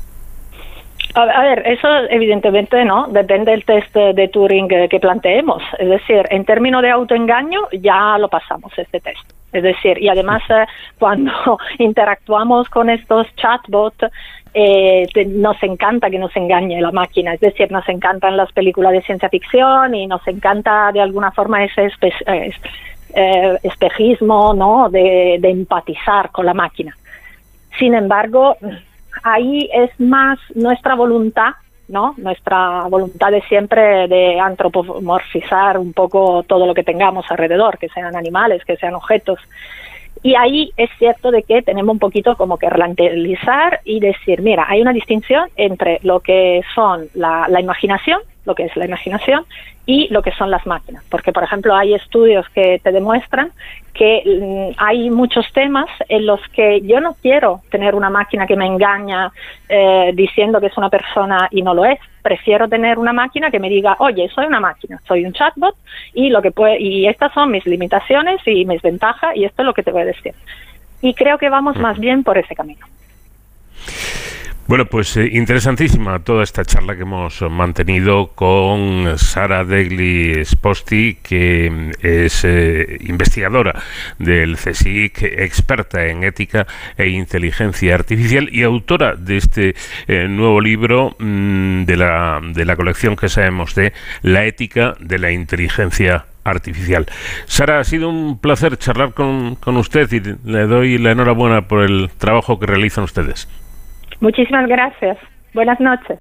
A ver, eso evidentemente no, depende del test de Turing que planteemos. Es decir, en términos de autoengaño ya lo pasamos este test. Es decir, y además eh, cuando interactuamos con estos chatbots, eh, nos encanta que nos engañe la máquina. Es decir, nos encantan las películas de ciencia ficción y nos encanta de alguna forma ese eh, espejismo, ¿no? De, de empatizar con la máquina. Sin embargo, ahí es más nuestra voluntad, ¿no? Nuestra voluntad de siempre de antropomorfizar un poco todo lo que tengamos alrededor, que sean animales, que sean objetos. Y ahí es cierto de que tenemos un poquito como que relativizar y decir, mira, hay una distinción entre lo que son la, la imaginación, lo que es la imaginación, y lo que son las máquinas. Porque, por ejemplo, hay estudios que te demuestran que mm, hay muchos temas en los que yo no quiero tener una máquina que me engaña eh, diciendo que es una persona y no lo es. Prefiero tener una máquina que me diga, oye, soy una máquina, soy un chatbot y lo que puede, y estas son mis limitaciones y mis ventajas y esto es lo que te voy a decir. Y creo que vamos más bien por ese camino. Bueno, pues eh, interesantísima toda esta charla que hemos mantenido con Sara Degli Sposti, que mm, es eh, investigadora del CSIC, experta en ética e inteligencia artificial y autora de este eh, nuevo libro mm, de, la, de la colección que sabemos de La ética de la inteligencia artificial. Sara, ha sido un placer charlar con, con usted y le doy la enhorabuena por el trabajo que realizan ustedes. Muchísimas gracias. Buenas noches.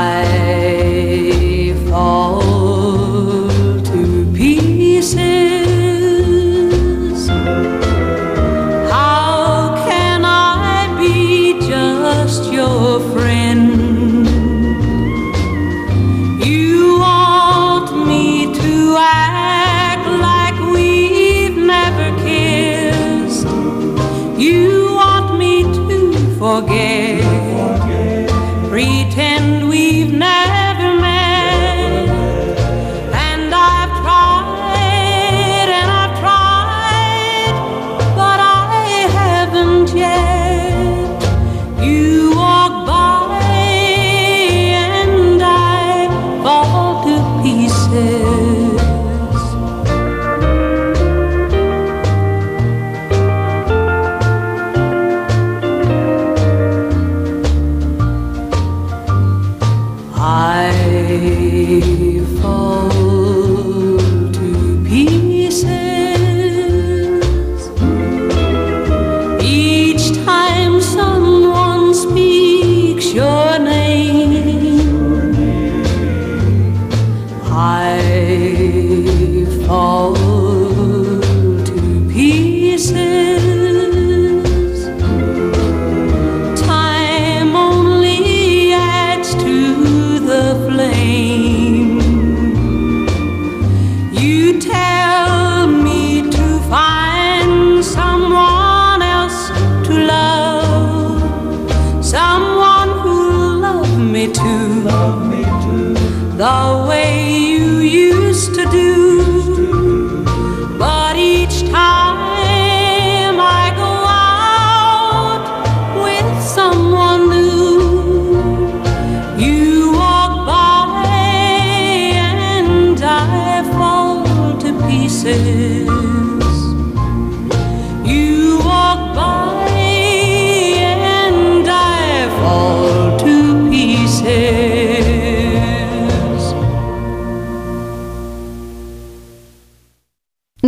I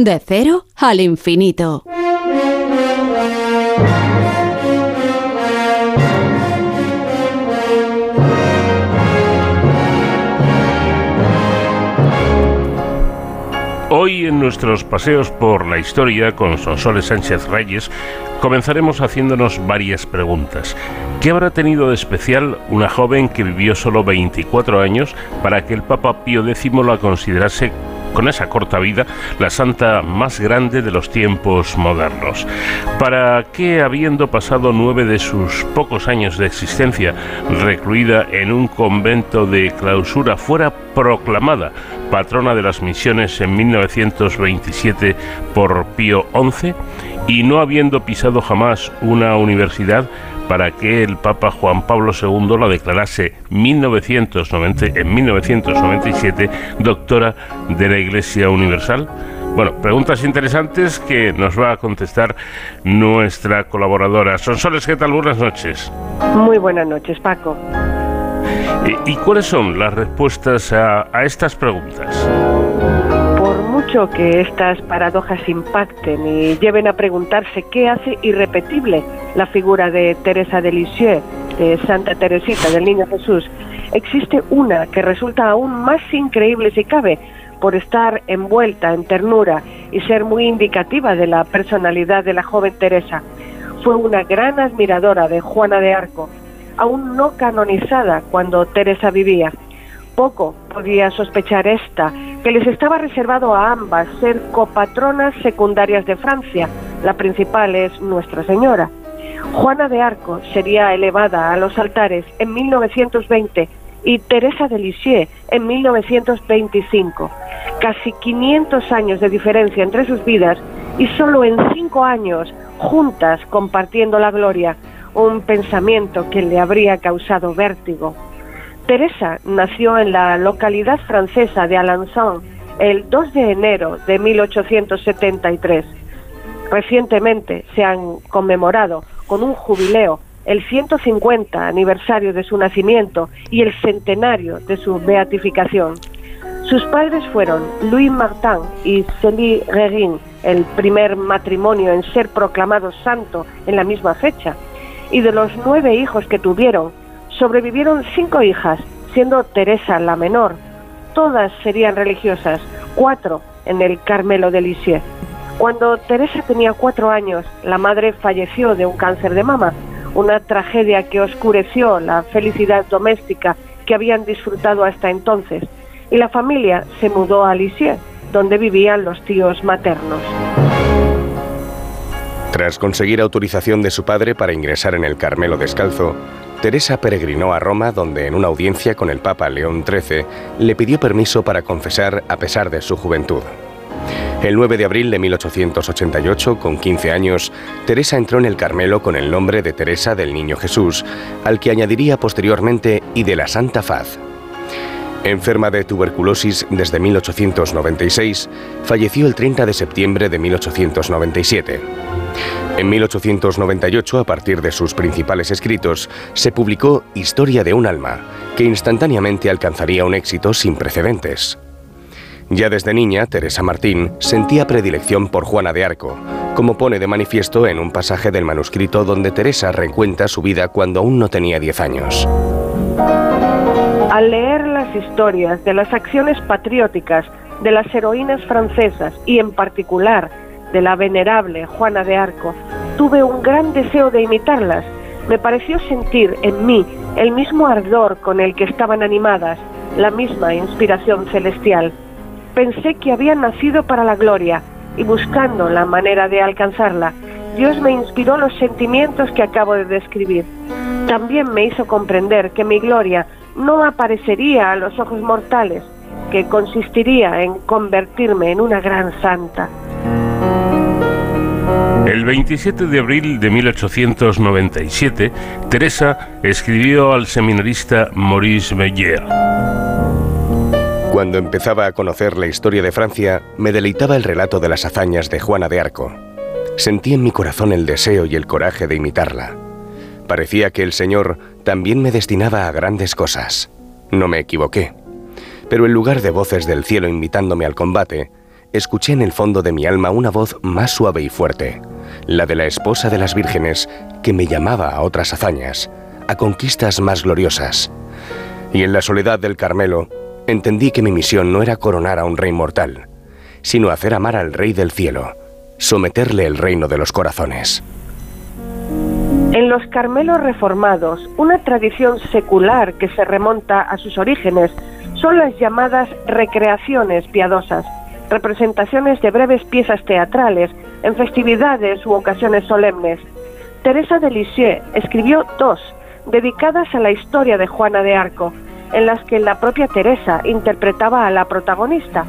De cero al infinito. Hoy en nuestros paseos por la historia con Sonsoles Sánchez Reyes comenzaremos haciéndonos varias preguntas. ¿Qué habrá tenido de especial una joven que vivió solo 24 años para que el Papa Pío X la considerase con esa corta vida, la santa más grande de los tiempos modernos. Para que, habiendo pasado nueve de sus pocos años de existencia recluida en un convento de clausura, fuera proclamada patrona de las misiones en 1927 por Pío XI y no habiendo pisado jamás una universidad, para que el Papa Juan Pablo II la declarase 1990, en 1997 doctora de la Iglesia Universal? Bueno, preguntas interesantes que nos va a contestar nuestra colaboradora. Sonsoles, ¿qué tal? Buenas noches. Muy buenas noches, Paco. ¿Y, y cuáles son las respuestas a, a estas preguntas? Mucho que estas paradojas impacten y lleven a preguntarse qué hace irrepetible la figura de Teresa de Lisieux, de Santa Teresita del Niño Jesús, existe una que resulta aún más increíble si cabe, por estar envuelta en ternura y ser muy indicativa de la personalidad de la joven Teresa. Fue una gran admiradora de Juana de Arco, aún no canonizada cuando Teresa vivía. Poco podía sospechar esta, que les estaba reservado a ambas ser copatronas secundarias de Francia. La principal es Nuestra Señora. Juana de Arco sería elevada a los altares en 1920 y Teresa de Lisieux en 1925. Casi 500 años de diferencia entre sus vidas y solo en cinco años juntas compartiendo la gloria, un pensamiento que le habría causado vértigo. Teresa nació en la localidad francesa de Alençon el 2 de enero de 1873. Recientemente se han conmemorado con un jubileo el 150 aniversario de su nacimiento y el centenario de su beatificación. Sus padres fueron Louis Martin y Célie Reguin, el primer matrimonio en ser proclamado santo en la misma fecha. Y de los nueve hijos que tuvieron, sobrevivieron cinco hijas, siendo Teresa la menor. Todas serían religiosas, cuatro en el Carmelo de Lisieux. Cuando Teresa tenía cuatro años, la madre falleció de un cáncer de mama, una tragedia que oscureció la felicidad doméstica que habían disfrutado hasta entonces, y la familia se mudó a Lisieux, donde vivían los tíos maternos. Tras conseguir autorización de su padre para ingresar en el Carmelo descalzo, Teresa peregrinó a Roma donde en una audiencia con el Papa León XIII le pidió permiso para confesar a pesar de su juventud. El 9 de abril de 1888, con 15 años, Teresa entró en el Carmelo con el nombre de Teresa del Niño Jesús, al que añadiría posteriormente y de la Santa Faz. Enferma de tuberculosis desde 1896, falleció el 30 de septiembre de 1897. En 1898, a partir de sus principales escritos, se publicó Historia de un alma, que instantáneamente alcanzaría un éxito sin precedentes. Ya desde niña, Teresa Martín sentía predilección por Juana de Arco, como pone de manifiesto en un pasaje del manuscrito donde Teresa recuenta su vida cuando aún no tenía 10 años. Al leer las historias de las acciones patrióticas de las heroínas francesas y en particular de la venerable Juana de Arco, tuve un gran deseo de imitarlas. Me pareció sentir en mí el mismo ardor con el que estaban animadas, la misma inspiración celestial. Pensé que habían nacido para la gloria y buscando la manera de alcanzarla, Dios me inspiró los sentimientos que acabo de describir. También me hizo comprender que mi gloria no aparecería a los ojos mortales, que consistiría en convertirme en una gran santa. El 27 de abril de 1897, Teresa escribió al seminarista Maurice Meyer. Cuando empezaba a conocer la historia de Francia, me deleitaba el relato de las hazañas de Juana de Arco. Sentí en mi corazón el deseo y el coraje de imitarla. Parecía que el Señor también me destinaba a grandes cosas. No me equivoqué. Pero en lugar de voces del cielo invitándome al combate, escuché en el fondo de mi alma una voz más suave y fuerte, la de la esposa de las vírgenes, que me llamaba a otras hazañas, a conquistas más gloriosas. Y en la soledad del Carmelo, entendí que mi misión no era coronar a un rey mortal, sino hacer amar al Rey del cielo, someterle el reino de los corazones. En los Carmelos reformados, una tradición secular que se remonta a sus orígenes son las llamadas recreaciones piadosas, representaciones de breves piezas teatrales en festividades u ocasiones solemnes. Teresa de Lisieux escribió dos, dedicadas a la historia de Juana de Arco, en las que la propia Teresa interpretaba a la protagonista.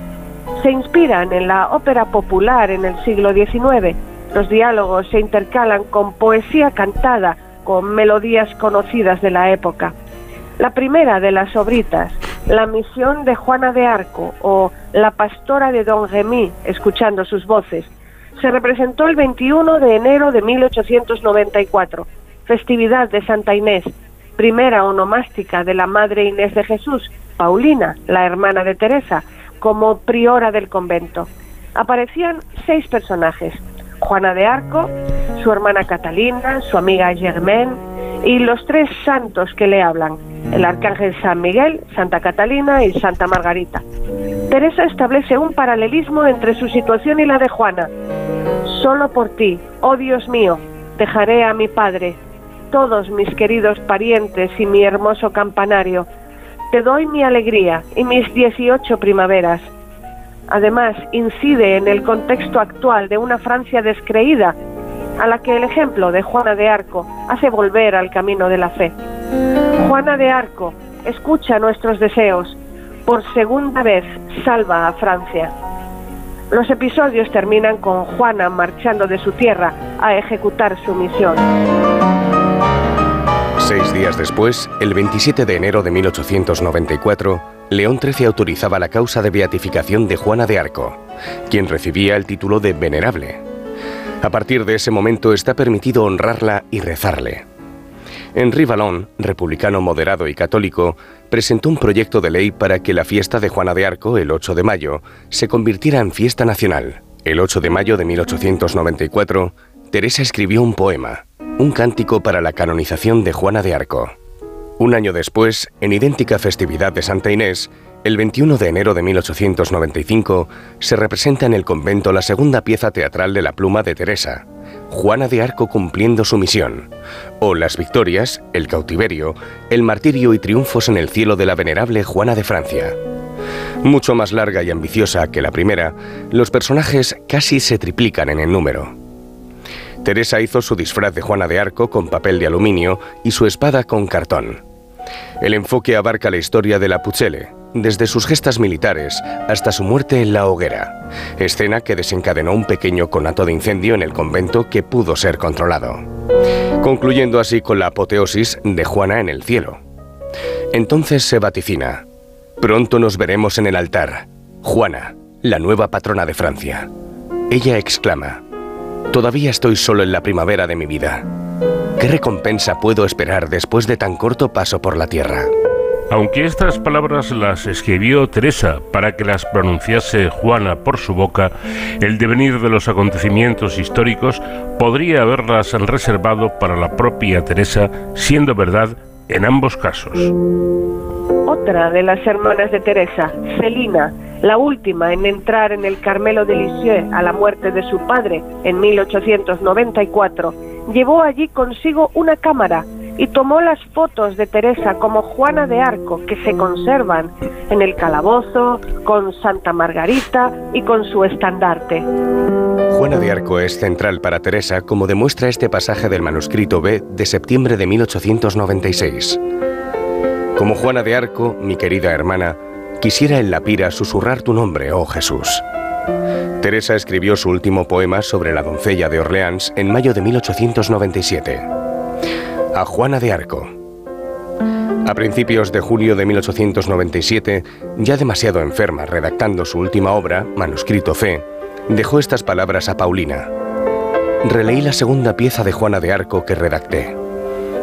Se inspiran en la ópera popular en el siglo XIX. Los diálogos se intercalan con poesía cantada, con melodías conocidas de la época. La primera de las obritas, La misión de Juana de Arco o La pastora de Don Remy, escuchando sus voces, se representó el 21 de enero de 1894, festividad de Santa Inés, primera onomástica de la Madre Inés de Jesús, Paulina, la hermana de Teresa, como priora del convento. Aparecían seis personajes, Juana de Arco, su hermana Catalina, su amiga Germaine y los tres santos que le hablan, el arcángel San Miguel, Santa Catalina y Santa Margarita. Teresa establece un paralelismo entre su situación y la de Juana. Solo por ti, oh Dios mío, dejaré a mi padre, todos mis queridos parientes y mi hermoso campanario. Te doy mi alegría y mis 18 primaveras. Además, incide en el contexto actual de una Francia descreída, a la que el ejemplo de Juana de Arco hace volver al camino de la fe. Juana de Arco, escucha nuestros deseos. Por segunda vez, salva a Francia. Los episodios terminan con Juana marchando de su tierra a ejecutar su misión. Seis días después, el 27 de enero de 1894, León XIII autorizaba la causa de beatificación de Juana de Arco, quien recibía el título de venerable. A partir de ese momento está permitido honrarla y rezarle. Henri Vallon, republicano moderado y católico, presentó un proyecto de ley para que la fiesta de Juana de Arco, el 8 de mayo, se convirtiera en fiesta nacional. El 8 de mayo de 1894, Teresa escribió un poema, un cántico para la canonización de Juana de Arco. Un año después, en idéntica festividad de Santa Inés, el 21 de enero de 1895, se representa en el convento la segunda pieza teatral de la pluma de Teresa, Juana de Arco cumpliendo su misión, o Las Victorias, el cautiverio, el martirio y triunfos en el cielo de la venerable Juana de Francia. Mucho más larga y ambiciosa que la primera, los personajes casi se triplican en el número. Teresa hizo su disfraz de Juana de Arco con papel de aluminio y su espada con cartón. El enfoque abarca la historia de la Pucelle, desde sus gestas militares hasta su muerte en la hoguera, escena que desencadenó un pequeño conato de incendio en el convento que pudo ser controlado, concluyendo así con la apoteosis de Juana en el cielo. Entonces se vaticina, pronto nos veremos en el altar, Juana, la nueva patrona de Francia. Ella exclama, Todavía estoy solo en la primavera de mi vida. ¿Qué recompensa puedo esperar después de tan corto paso por la tierra? Aunque estas palabras las escribió Teresa para que las pronunciase Juana por su boca, el devenir de los acontecimientos históricos podría haberlas reservado para la propia Teresa, siendo verdad en ambos casos. Otra de las hermanas de Teresa, Celina, la última en entrar en el Carmelo de Lisieux a la muerte de su padre en 1894, llevó allí consigo una cámara y tomó las fotos de Teresa como Juana de Arco que se conservan en el calabozo, con Santa Margarita y con su estandarte. Juana de Arco es central para Teresa como demuestra este pasaje del manuscrito B de septiembre de 1896. Como Juana de Arco, mi querida hermana, quisiera en la pira susurrar tu nombre, oh Jesús. Teresa escribió su último poema sobre la doncella de Orleans en mayo de 1897. A Juana de Arco. A principios de julio de 1897, ya demasiado enferma redactando su última obra, Manuscrito C, dejó estas palabras a Paulina. Releí la segunda pieza de Juana de Arco que redacté.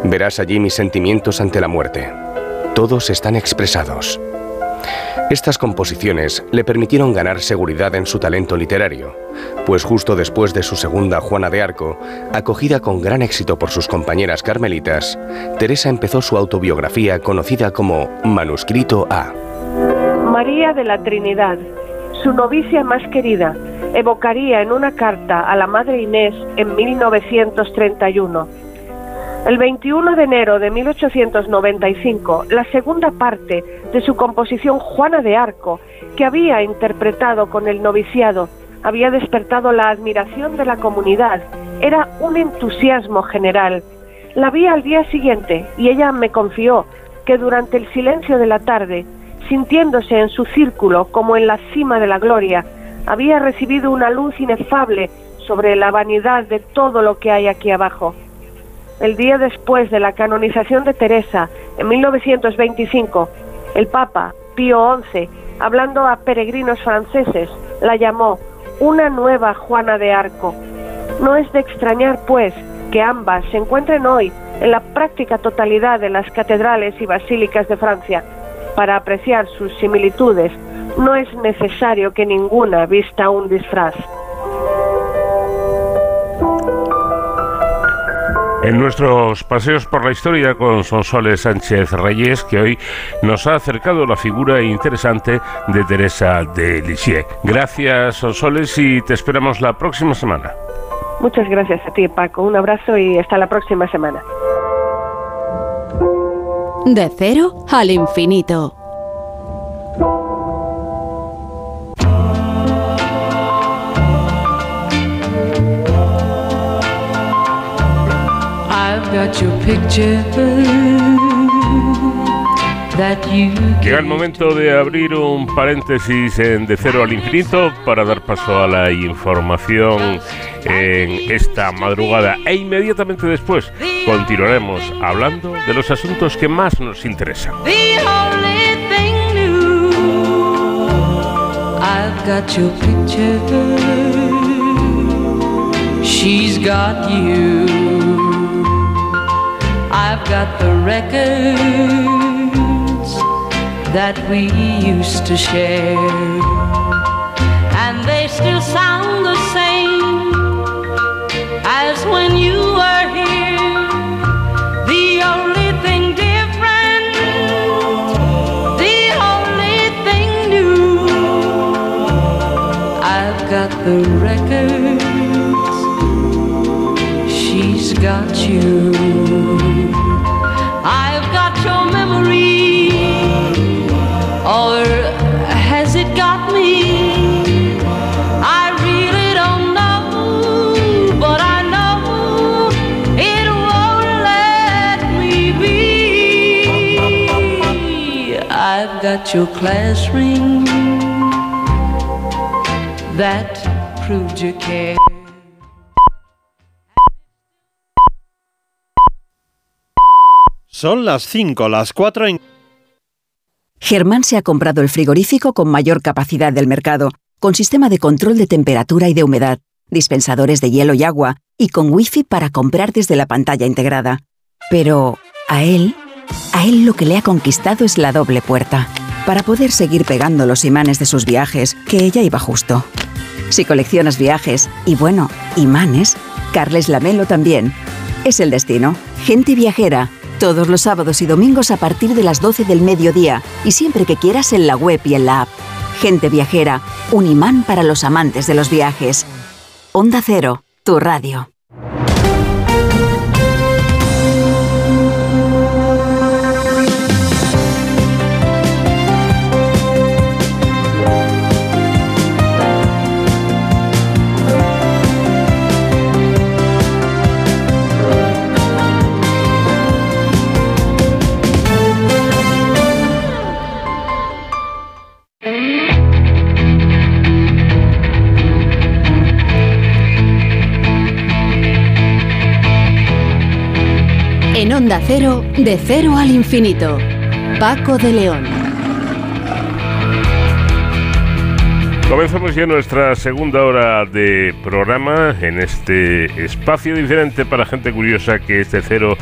Verás allí mis sentimientos ante la muerte. Todos están expresados. Estas composiciones le permitieron ganar seguridad en su talento literario, pues justo después de su segunda Juana de Arco, acogida con gran éxito por sus compañeras carmelitas, Teresa empezó su autobiografía conocida como Manuscrito A. María de la Trinidad, su novicia más querida, evocaría en una carta a la Madre Inés en 1931 el 21 de enero de 1895, la segunda parte de su composición Juana de Arco, que había interpretado con el noviciado, había despertado la admiración de la comunidad. Era un entusiasmo general. La vi al día siguiente y ella me confió que durante el silencio de la tarde, sintiéndose en su círculo como en la cima de la gloria, había recibido una luz inefable sobre la vanidad de todo lo que hay aquí abajo el día después de la canonización de Teresa, en 1925, el Papa Pío XI, hablando a peregrinos franceses, la llamó una nueva Juana de Arco. No es de extrañar, pues, que ambas se encuentren hoy en la práctica totalidad de las catedrales y basílicas de Francia. Para apreciar sus similitudes, no es necesario que ninguna vista un disfraz. En nuestros paseos por la historia con Sonsoles Sánchez Reyes, que hoy nos ha acercado la figura interesante de Teresa de Lisieux. Gracias, Sonsoles, y te esperamos la próxima semana. Muchas gracias a ti, Paco. Un abrazo y hasta la próxima semana. De cero al infinito. Llega el momento de abrir un paréntesis en De Cero al Infinito para dar paso a la información en esta madrugada e inmediatamente después continuaremos hablando de los asuntos que más nos interesan. She's got you. I've got the records that we used to share, and they still sound the same as when you were here. I've got your class ring that proved you care. Son las 5, las 4 en... Germán se ha comprado el frigorífico con mayor capacidad del mercado, con sistema de control de temperatura y de humedad, dispensadores de hielo y agua, y con wifi para comprar desde la pantalla integrada. Pero a él, a él lo que le ha conquistado es la doble puerta, para poder seguir pegando los imanes de sus viajes, que ella iba justo. Si coleccionas viajes y bueno, imanes, Carles Lamelo también. Es el destino. Gente viajera todos los sábados y domingos a partir de las 12 del mediodía y siempre que quieras en la web y en la app. Gente viajera, un imán para los amantes de los viajes. Onda Cero, tu radio. Onda Cero, de cero al infinito. Paco de León. Comenzamos ya nuestra segunda hora de programa en este espacio diferente para gente curiosa que es de cero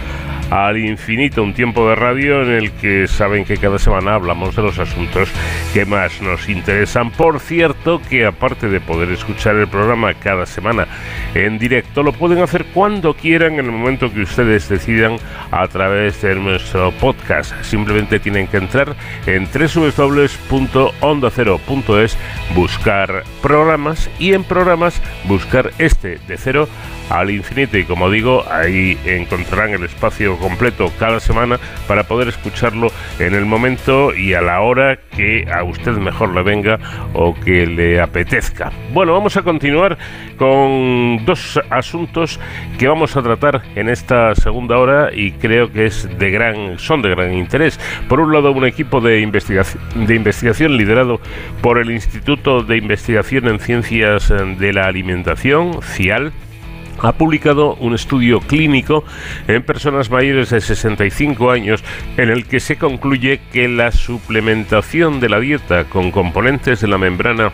al infinito, un tiempo de radio en el que saben que cada semana hablamos de los asuntos que más nos interesan. Por cierto, que aparte de poder escuchar el programa cada semana en directo, lo pueden hacer cuando quieran, en el momento que ustedes decidan, a través de nuestro podcast. Simplemente tienen que entrar en www.ondacero.es, buscar programas y en programas buscar este de cero al infinito y como digo ahí encontrarán el espacio completo cada semana para poder escucharlo en el momento y a la hora que a usted mejor le venga o que le apetezca. Bueno, vamos a continuar con dos asuntos que vamos a tratar en esta segunda hora y creo que es de gran son de gran interés. Por un lado, un equipo de investigación de investigación liderado por el Instituto de Investigación en Ciencias de la Alimentación, CIAL ha publicado un estudio clínico en personas mayores de 65 años en el que se concluye que la suplementación de la dieta con componentes de la membrana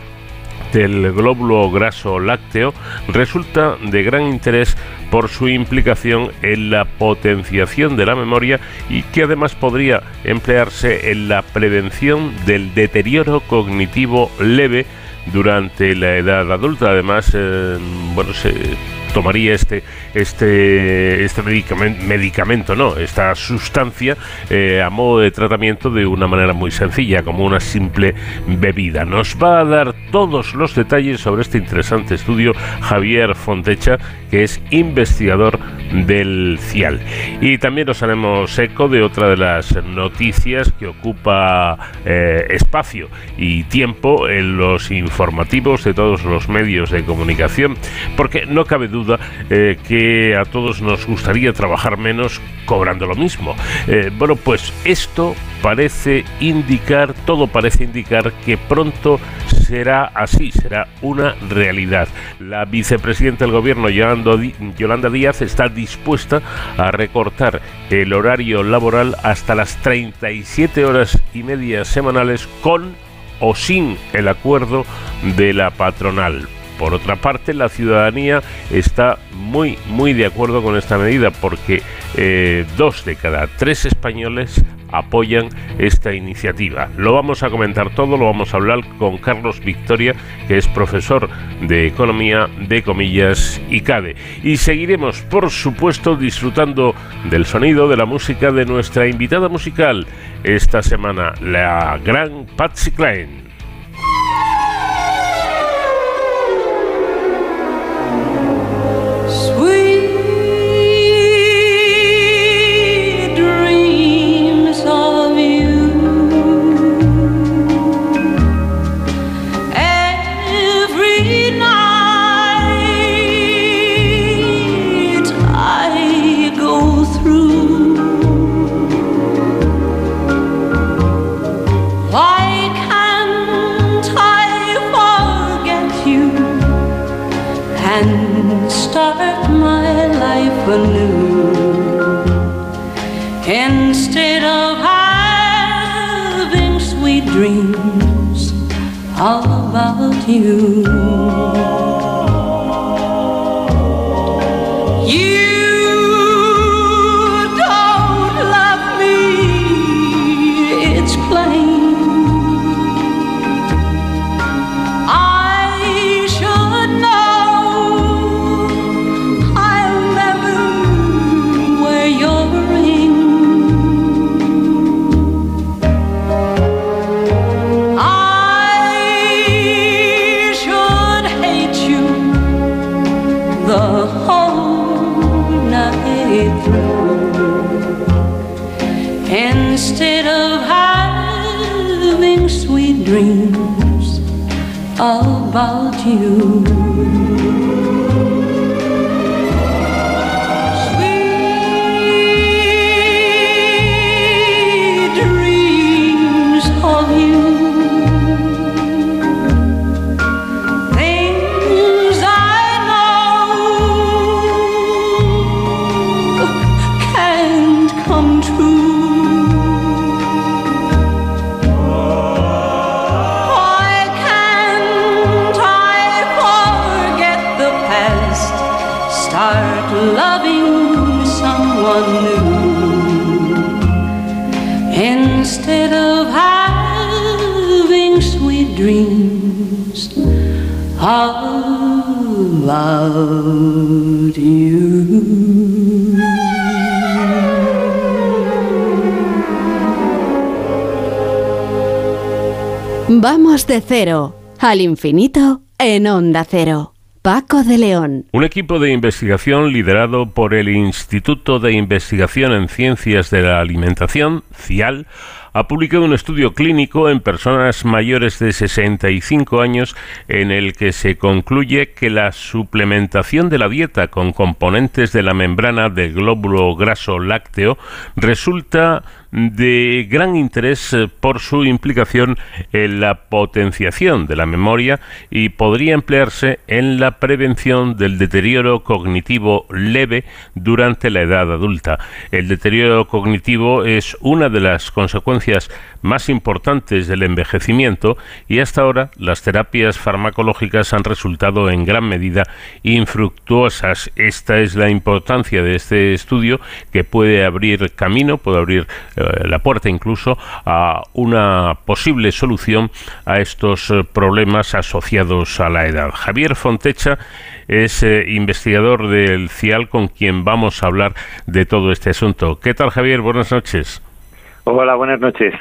del glóbulo graso lácteo resulta de gran interés por su implicación en la potenciación de la memoria y que además podría emplearse en la prevención del deterioro cognitivo leve durante la edad adulta. Además, eh, bueno, se tomaría este, este, este medicamento, medicamento, no, esta sustancia eh, a modo de tratamiento de una manera muy sencilla, como una simple bebida. Nos va a dar todos los detalles sobre este interesante estudio Javier Fontecha, que es investigador del CIAL. Y también nos haremos eco de otra de las noticias que ocupa eh, espacio y tiempo en los informativos de todos los medios de comunicación, porque no cabe duda eh, que a todos nos gustaría trabajar menos cobrando lo mismo. Eh, bueno, pues esto parece indicar, todo parece indicar que pronto será así, será una realidad. La vicepresidenta del gobierno, Yolanda Díaz, está dispuesta a recortar el horario laboral hasta las 37 horas y media semanales con o sin el acuerdo de la patronal. Por otra parte, la ciudadanía está muy, muy de acuerdo con esta medida porque eh, dos de cada tres españoles apoyan esta iniciativa. Lo vamos a comentar todo, lo vamos a hablar con Carlos Victoria, que es profesor de Economía de Comillas y CADE. Y seguiremos, por supuesto, disfrutando del sonido de la música de nuestra invitada musical esta semana, la gran Patsy Klein. you. you. About you. Vamos de cero al infinito en Onda Cero. Paco de León. Un equipo de investigación liderado por el Instituto de Investigación en Ciencias de la Alimentación, CIAL, ha publicado un estudio clínico en personas mayores de 65 años en el que se concluye que la suplementación de la dieta con componentes de la membrana del glóbulo graso lácteo resulta de gran interés eh, por su implicación en la potenciación de la memoria y podría emplearse en la prevención del deterioro cognitivo leve durante la edad adulta. El deterioro cognitivo es una de las consecuencias más importantes del envejecimiento y hasta ahora las terapias farmacológicas han resultado en gran medida infructuosas. Esta es la importancia de este estudio que puede abrir camino, puede abrir eh, la puerta incluso a una posible solución a estos eh, problemas asociados a la edad. Javier Fontecha es eh, investigador del CIAL con quien vamos a hablar de todo este asunto. ¿Qué tal Javier? Buenas noches. Hola, buenas noches.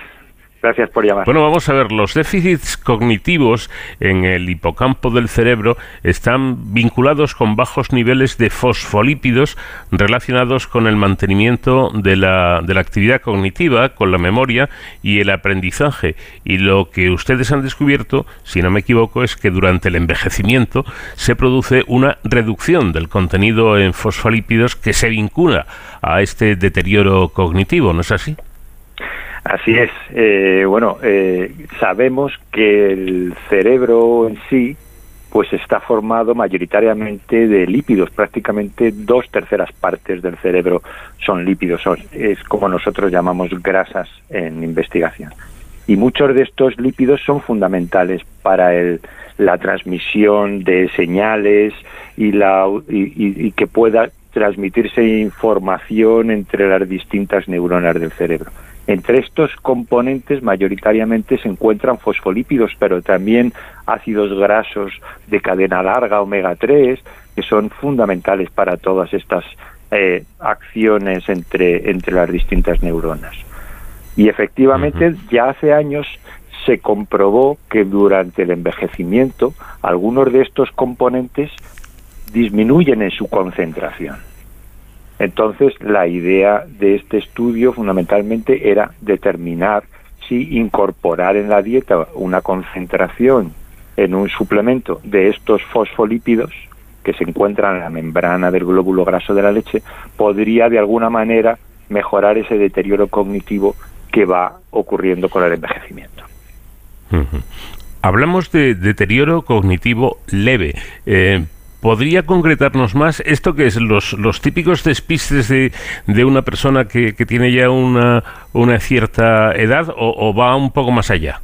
Gracias por llamar. Bueno, vamos a ver, los déficits cognitivos en el hipocampo del cerebro están vinculados con bajos niveles de fosfolípidos relacionados con el mantenimiento de la, de la actividad cognitiva, con la memoria y el aprendizaje. Y lo que ustedes han descubierto, si no me equivoco, es que durante el envejecimiento se produce una reducción del contenido en fosfolípidos que se vincula a este deterioro cognitivo, ¿no es así? Así es. Eh, bueno, eh, sabemos que el cerebro en sí pues está formado mayoritariamente de lípidos, prácticamente dos terceras partes del cerebro son lípidos, es como nosotros llamamos grasas en investigación. Y muchos de estos lípidos son fundamentales para el, la transmisión de señales y, la, y que pueda transmitirse información entre las distintas neuronas del cerebro. Entre estos componentes mayoritariamente se encuentran fosfolípidos, pero también ácidos grasos de cadena larga, omega 3, que son fundamentales para todas estas eh, acciones entre, entre las distintas neuronas. Y efectivamente, ya hace años se comprobó que durante el envejecimiento algunos de estos componentes disminuyen en su concentración. Entonces, la idea de este estudio fundamentalmente era determinar si incorporar en la dieta una concentración en un suplemento de estos fosfolípidos que se encuentran en la membrana del glóbulo graso de la leche podría de alguna manera mejorar ese deterioro cognitivo que va ocurriendo con el envejecimiento. Hablamos de deterioro cognitivo leve. Eh, ¿Podría concretarnos más esto que es los, los típicos despistes de, de una persona que, tiene ya una, una cierta edad o, va un poco más allá?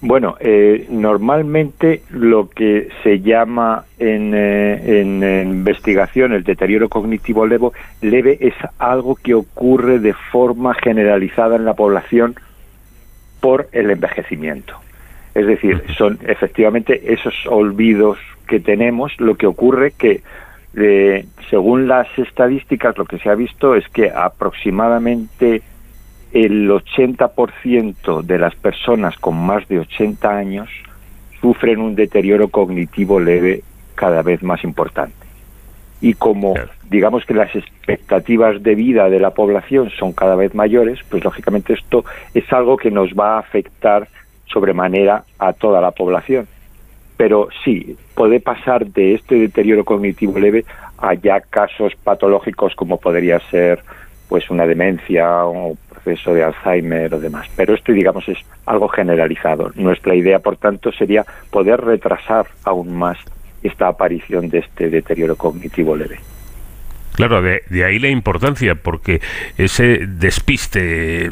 Bueno, eh, normalmente lo que se llama en, eh, en, investigación el deterioro cognitivo leve, leve es algo que ocurre de forma generalizada en la población por el envejecimiento. Es decir, son efectivamente esos olvidos que tenemos, lo que ocurre que eh, según las estadísticas lo que se ha visto es que aproximadamente el 80% de las personas con más de 80 años sufren un deterioro cognitivo leve cada vez más importante. Y como digamos que las expectativas de vida de la población son cada vez mayores, pues lógicamente esto es algo que nos va a afectar sobremanera a toda la población pero sí, puede pasar de este deterioro cognitivo leve a ya casos patológicos como podría ser pues una demencia o un proceso de Alzheimer o demás. Pero esto, digamos, es algo generalizado. Nuestra idea, por tanto, sería poder retrasar aún más esta aparición de este deterioro cognitivo leve. Claro, de, ahí la importancia, porque ese despiste, eh,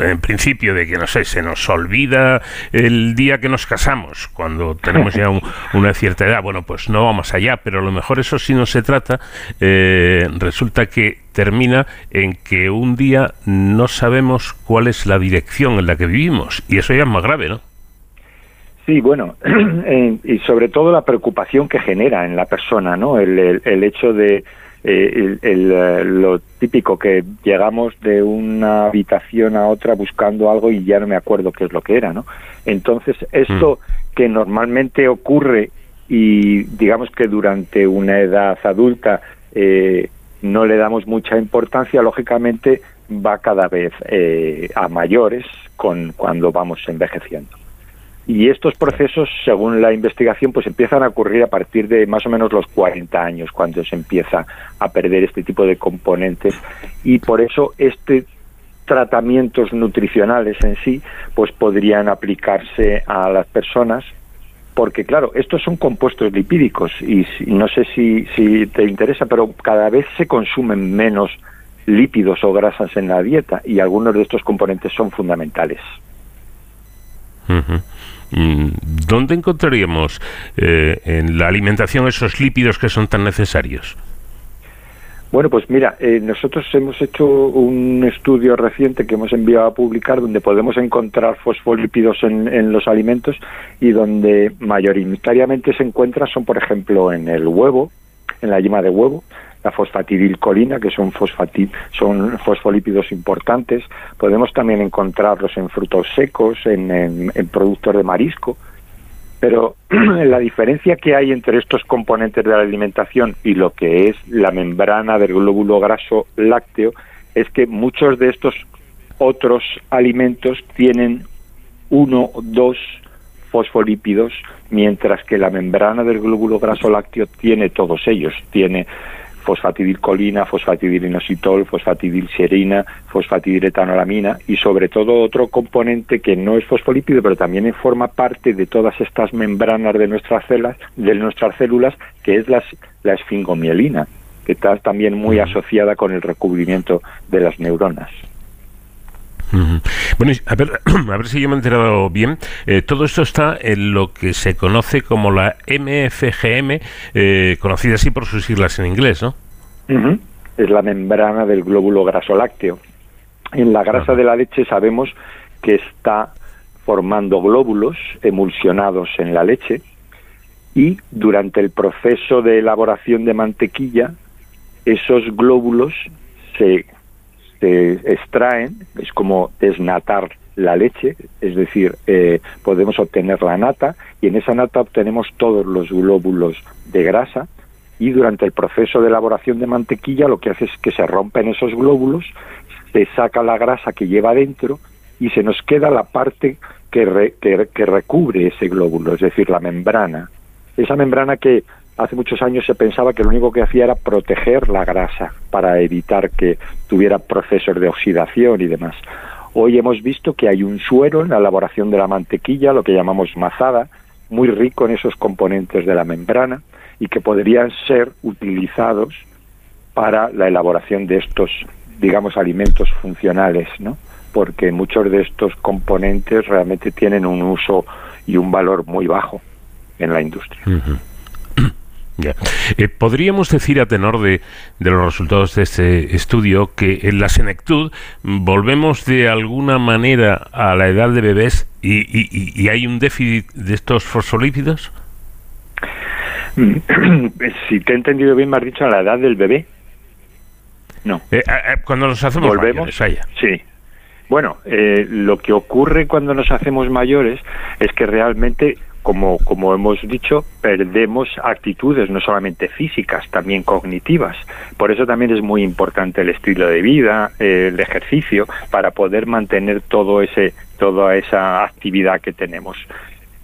en principio, de que, no sé, se nos olvida el día que nos casamos, cuando tenemos ya una cierta edad, bueno, pues no vamos allá, pero a lo mejor eso sí no se trata, eh, resulta que termina en que un día no sabemos cuál es la dirección en la que vivimos, y eso ya es más grave, ¿no? Sí, bueno, eh, y sobre todo la preocupación que genera en la persona, ¿no? el hecho de eh, el, eh, lo típico que llegamos de una habitación a otra buscando algo y ya no me acuerdo qué es lo que era, ¿no? Entonces, esto mm. que normalmente ocurre y digamos que durante una edad adulta eh, no le damos mucha importancia, lógicamente va cada vez a mayores con cuando vamos envejeciendo. Y estos procesos, según la investigación, pues empiezan a ocurrir a partir de más o menos los 40 años, cuando se empieza a perder este tipo de componentes. Y por eso este tratamientos nutricionales en sí, pues podrían aplicarse a las personas porque claro, estos son compuestos lipídicos y no sé si, si te interesa, pero cada vez se consumen menos lípidos o grasas en la dieta y algunos de estos componentes son fundamentales. ¿Dónde encontraríamos eh, en la alimentación esos lípidos que son tan necesarios? Bueno, pues mira, eh, nosotros hemos hecho un estudio reciente que hemos enviado a publicar donde podemos encontrar fosfolípidos en, en los alimentos y donde mayoritariamente se encuentran son, por ejemplo, en el huevo, en la yema de huevo, la fosfatidilcolina, que son, son fosfolípidos importantes. Podemos también encontrarlos en frutos secos, en, productos de marisco. Pero la diferencia que hay entre estos componentes de la alimentación y lo que es la membrana del glóbulo graso lácteo es que muchos de estos otros alimentos tienen uno o dos fosfolípidos, mientras que la membrana del glóbulo graso lácteo tiene todos ellos. Tiene fosfatidilcolina, fosfatidilinositol, fosfatidilserina, fosfatidiletonolamina y sobre todo otro componente que no es fosfolípido pero también forma parte de todas estas membranas de nuestras células, de nuestras células que es la esfingomielina, que está también muy asociada con el recubrimiento de las neuronas. Bueno, a ver, a ver si yo me he enterado bien. Eh, todo esto está en lo que se conoce como la MFGM, eh, conocida así por sus siglas en inglés, ¿no? Es la membrana del glóbulo graso lácteo. En la grasa de la leche sabemos que está formando glóbulos emulsionados en la leche y durante el proceso de elaboración de mantequilla esos glóbulos se extraen, es como desnatar la leche, es decir, eh, podemos obtener la nata y en esa nata obtenemos todos los glóbulos de grasa y durante el proceso de elaboración de mantequilla lo que hace es que se rompen esos glóbulos, se saca la grasa que lleva dentro y se nos queda la parte que, que recubre ese glóbulo, es decir, la membrana. Esa membrana que hace muchos años se pensaba que lo único que hacía era proteger la grasa para evitar que tuviera procesos de oxidación y demás. Hoy hemos visto que hay un suero en la elaboración de la mantequilla, lo que llamamos mazada, muy rico en esos componentes de la membrana y que podrían ser utilizados para la elaboración de estos, digamos, alimentos funcionales, ¿no? Porque muchos de estos componentes realmente tienen un uso y un valor muy bajo en la industria. Eh, ¿Podríamos decir a tenor de, los resultados de este estudio que en la senectud volvemos de alguna manera a la edad de bebés y, hay un déficit de estos fosfolípidos? Si te he entendido bien, me has dicho a la edad del bebé. No. Eh, eh, cuando nos hacemos ¿Volvemos? mayores, Sí. Bueno, lo que ocurre cuando nos hacemos mayores es que realmente como, como hemos dicho, perdemos actitudes no solamente físicas, también cognitivas. Por eso también es muy importante el estilo de vida, el ejercicio, para poder mantener todo ese, toda esa actividad que tenemos.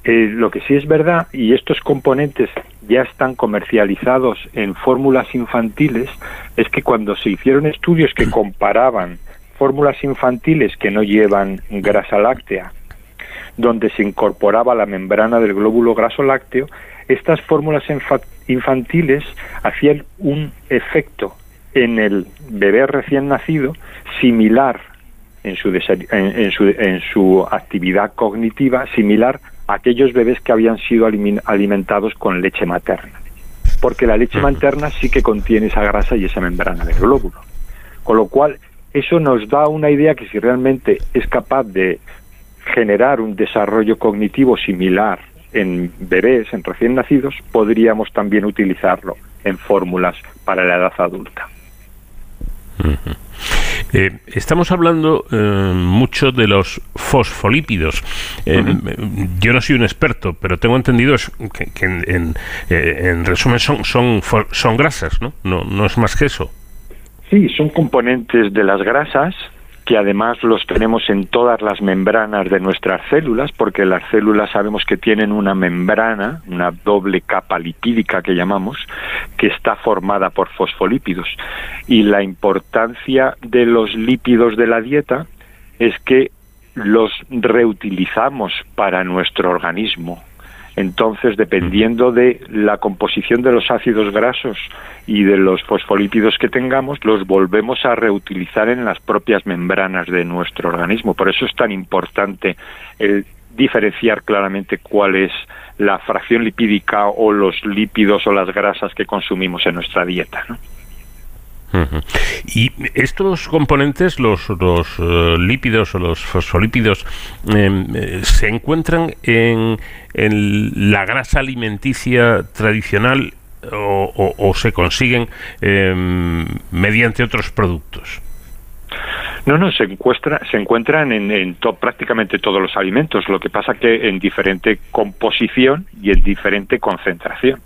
Eh, lo que sí es verdad, y estos componentes ya están comercializados en fórmulas infantiles, es que cuando se hicieron estudios que comparaban fórmulas infantiles que no llevan grasa láctea donde se incorporaba la membrana del glóbulo graso lácteo, estas fórmulas infantiles hacían un efecto en el bebé recién nacido similar en su, en, su, en su actividad cognitiva, similar a aquellos bebés que habían sido alimentados con leche materna. Porque la leche materna sí que contiene esa grasa y esa membrana del glóbulo. Con lo cual, eso nos da una idea que si realmente es capaz de generar un desarrollo cognitivo similar en bebés, en recién nacidos, podríamos también utilizarlo en fórmulas para la edad adulta. Eh, estamos hablando eh, mucho de los fosfolípidos. Eh, yo no soy un experto, pero tengo entendido que, en, en, resumen son, son, son grasas, ¿no? ¿no? No es más que eso. Sí, son componentes de las grasas que además los tenemos en todas las membranas de nuestras células, porque las células sabemos que tienen una membrana, una doble capa lipídica que llamamos, que está formada por fosfolípidos. Y la importancia de los lípidos de la dieta es que los reutilizamos para nuestro organismo. Entonces, dependiendo de la composición de los ácidos grasos y de los fosfolípidos que tengamos, los volvemos a reutilizar en las propias membranas de nuestro organismo. Por eso es tan importante el diferenciar claramente cuál es la fracción lipídica o los lípidos o las grasas que consumimos en nuestra dieta. ¿no? Y estos componentes, los, eh, lípidos o los fosfolípidos, em, eh, se encuentran en, la grasa alimenticia tradicional o, se consiguen em, mediante otros productos. No, no, se, encuentra, se encuentran en, en prácticamente todos los alimentos, lo que pasa que en diferente composición y en diferente concentración.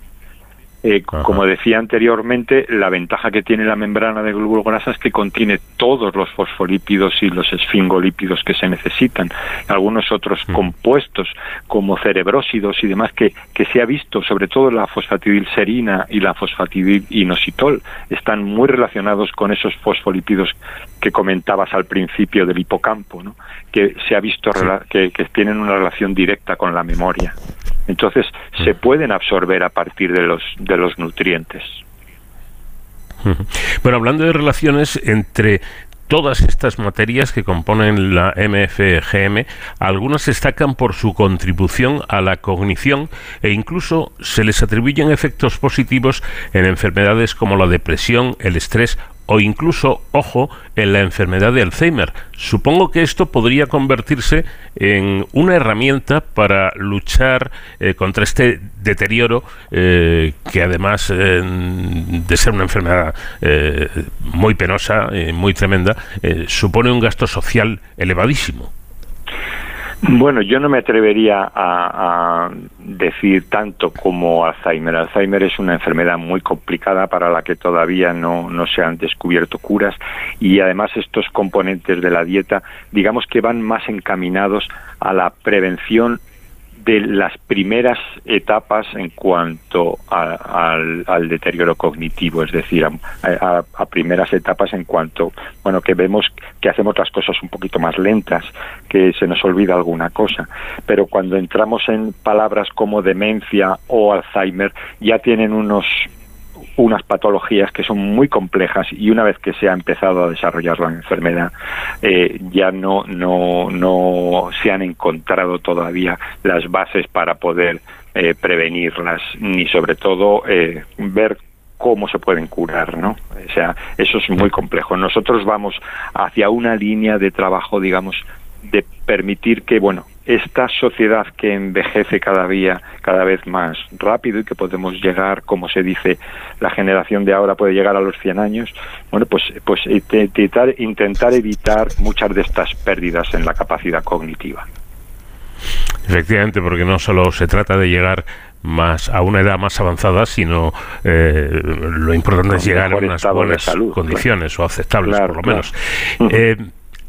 Eh, como decía anteriormente, la ventaja que tiene la membrana de glóbulo grasa es que contiene todos los fosfolípidos y los esfingolípidos que se necesitan, algunos otros mm. compuestos como cerebrósidos y demás que, que se ha visto, sobre todo la fosfatidilserina y la fosfatidilinositol, están muy relacionados con esos fosfolípidos que comentabas al principio del hipocampo, ¿no? que se ha visto que tienen una relación directa con la memoria. Entonces se mm. pueden absorber a partir de los, de los nutrientes. Bueno, hablando de relaciones entre todas estas materias que componen la MFGM, algunas destacan por su contribución a la cognición e incluso se les atribuyen efectos positivos en enfermedades como la depresión, el estrés o incluso, ojo, en la enfermedad de Alzheimer. Supongo que esto podría convertirse en una herramienta para luchar eh, contra este deterioro eh, que además eh, de ser una enfermedad muy penosa, muy tremenda, supone un gasto social elevadísimo. Bueno, yo no me atrevería a, decir tanto como Alzheimer. Alzheimer es una enfermedad muy complicada para la que todavía no, no se han descubierto curas y además estos componentes de la dieta, digamos que van más encaminados a la prevención de las primeras etapas en cuanto al, deterioro cognitivo, es decir, a, primeras etapas en cuanto, bueno, que vemos que hacemos las cosas un poquito más lentas, que se nos olvida alguna cosa, pero cuando entramos en palabras como demencia o Alzheimer, ya tienen unos unas patologías que son muy complejas y una vez que se ha empezado a desarrollar la enfermedad eh, ya no, no, no se han encontrado todavía las bases para poder eh, prevenirlas ni sobre todo eh, ver cómo se pueden curar, ¿no? O sea, eso es muy complejo. Nosotros vamos hacia una línea de trabajo, digamos, de permitir que, bueno, esta sociedad que envejece cada día, cada vez más rápido y que podemos llegar, como se dice, la generación de ahora puede llegar a los 100 años, bueno, pues, pues intentar, intentar evitar muchas de estas pérdidas en la capacidad cognitiva. Efectivamente, porque no solo se trata de llegar más a una edad más avanzada, sino eh, lo importante es llegar a unas buenas condiciones o aceptables, por lo menos. Eh,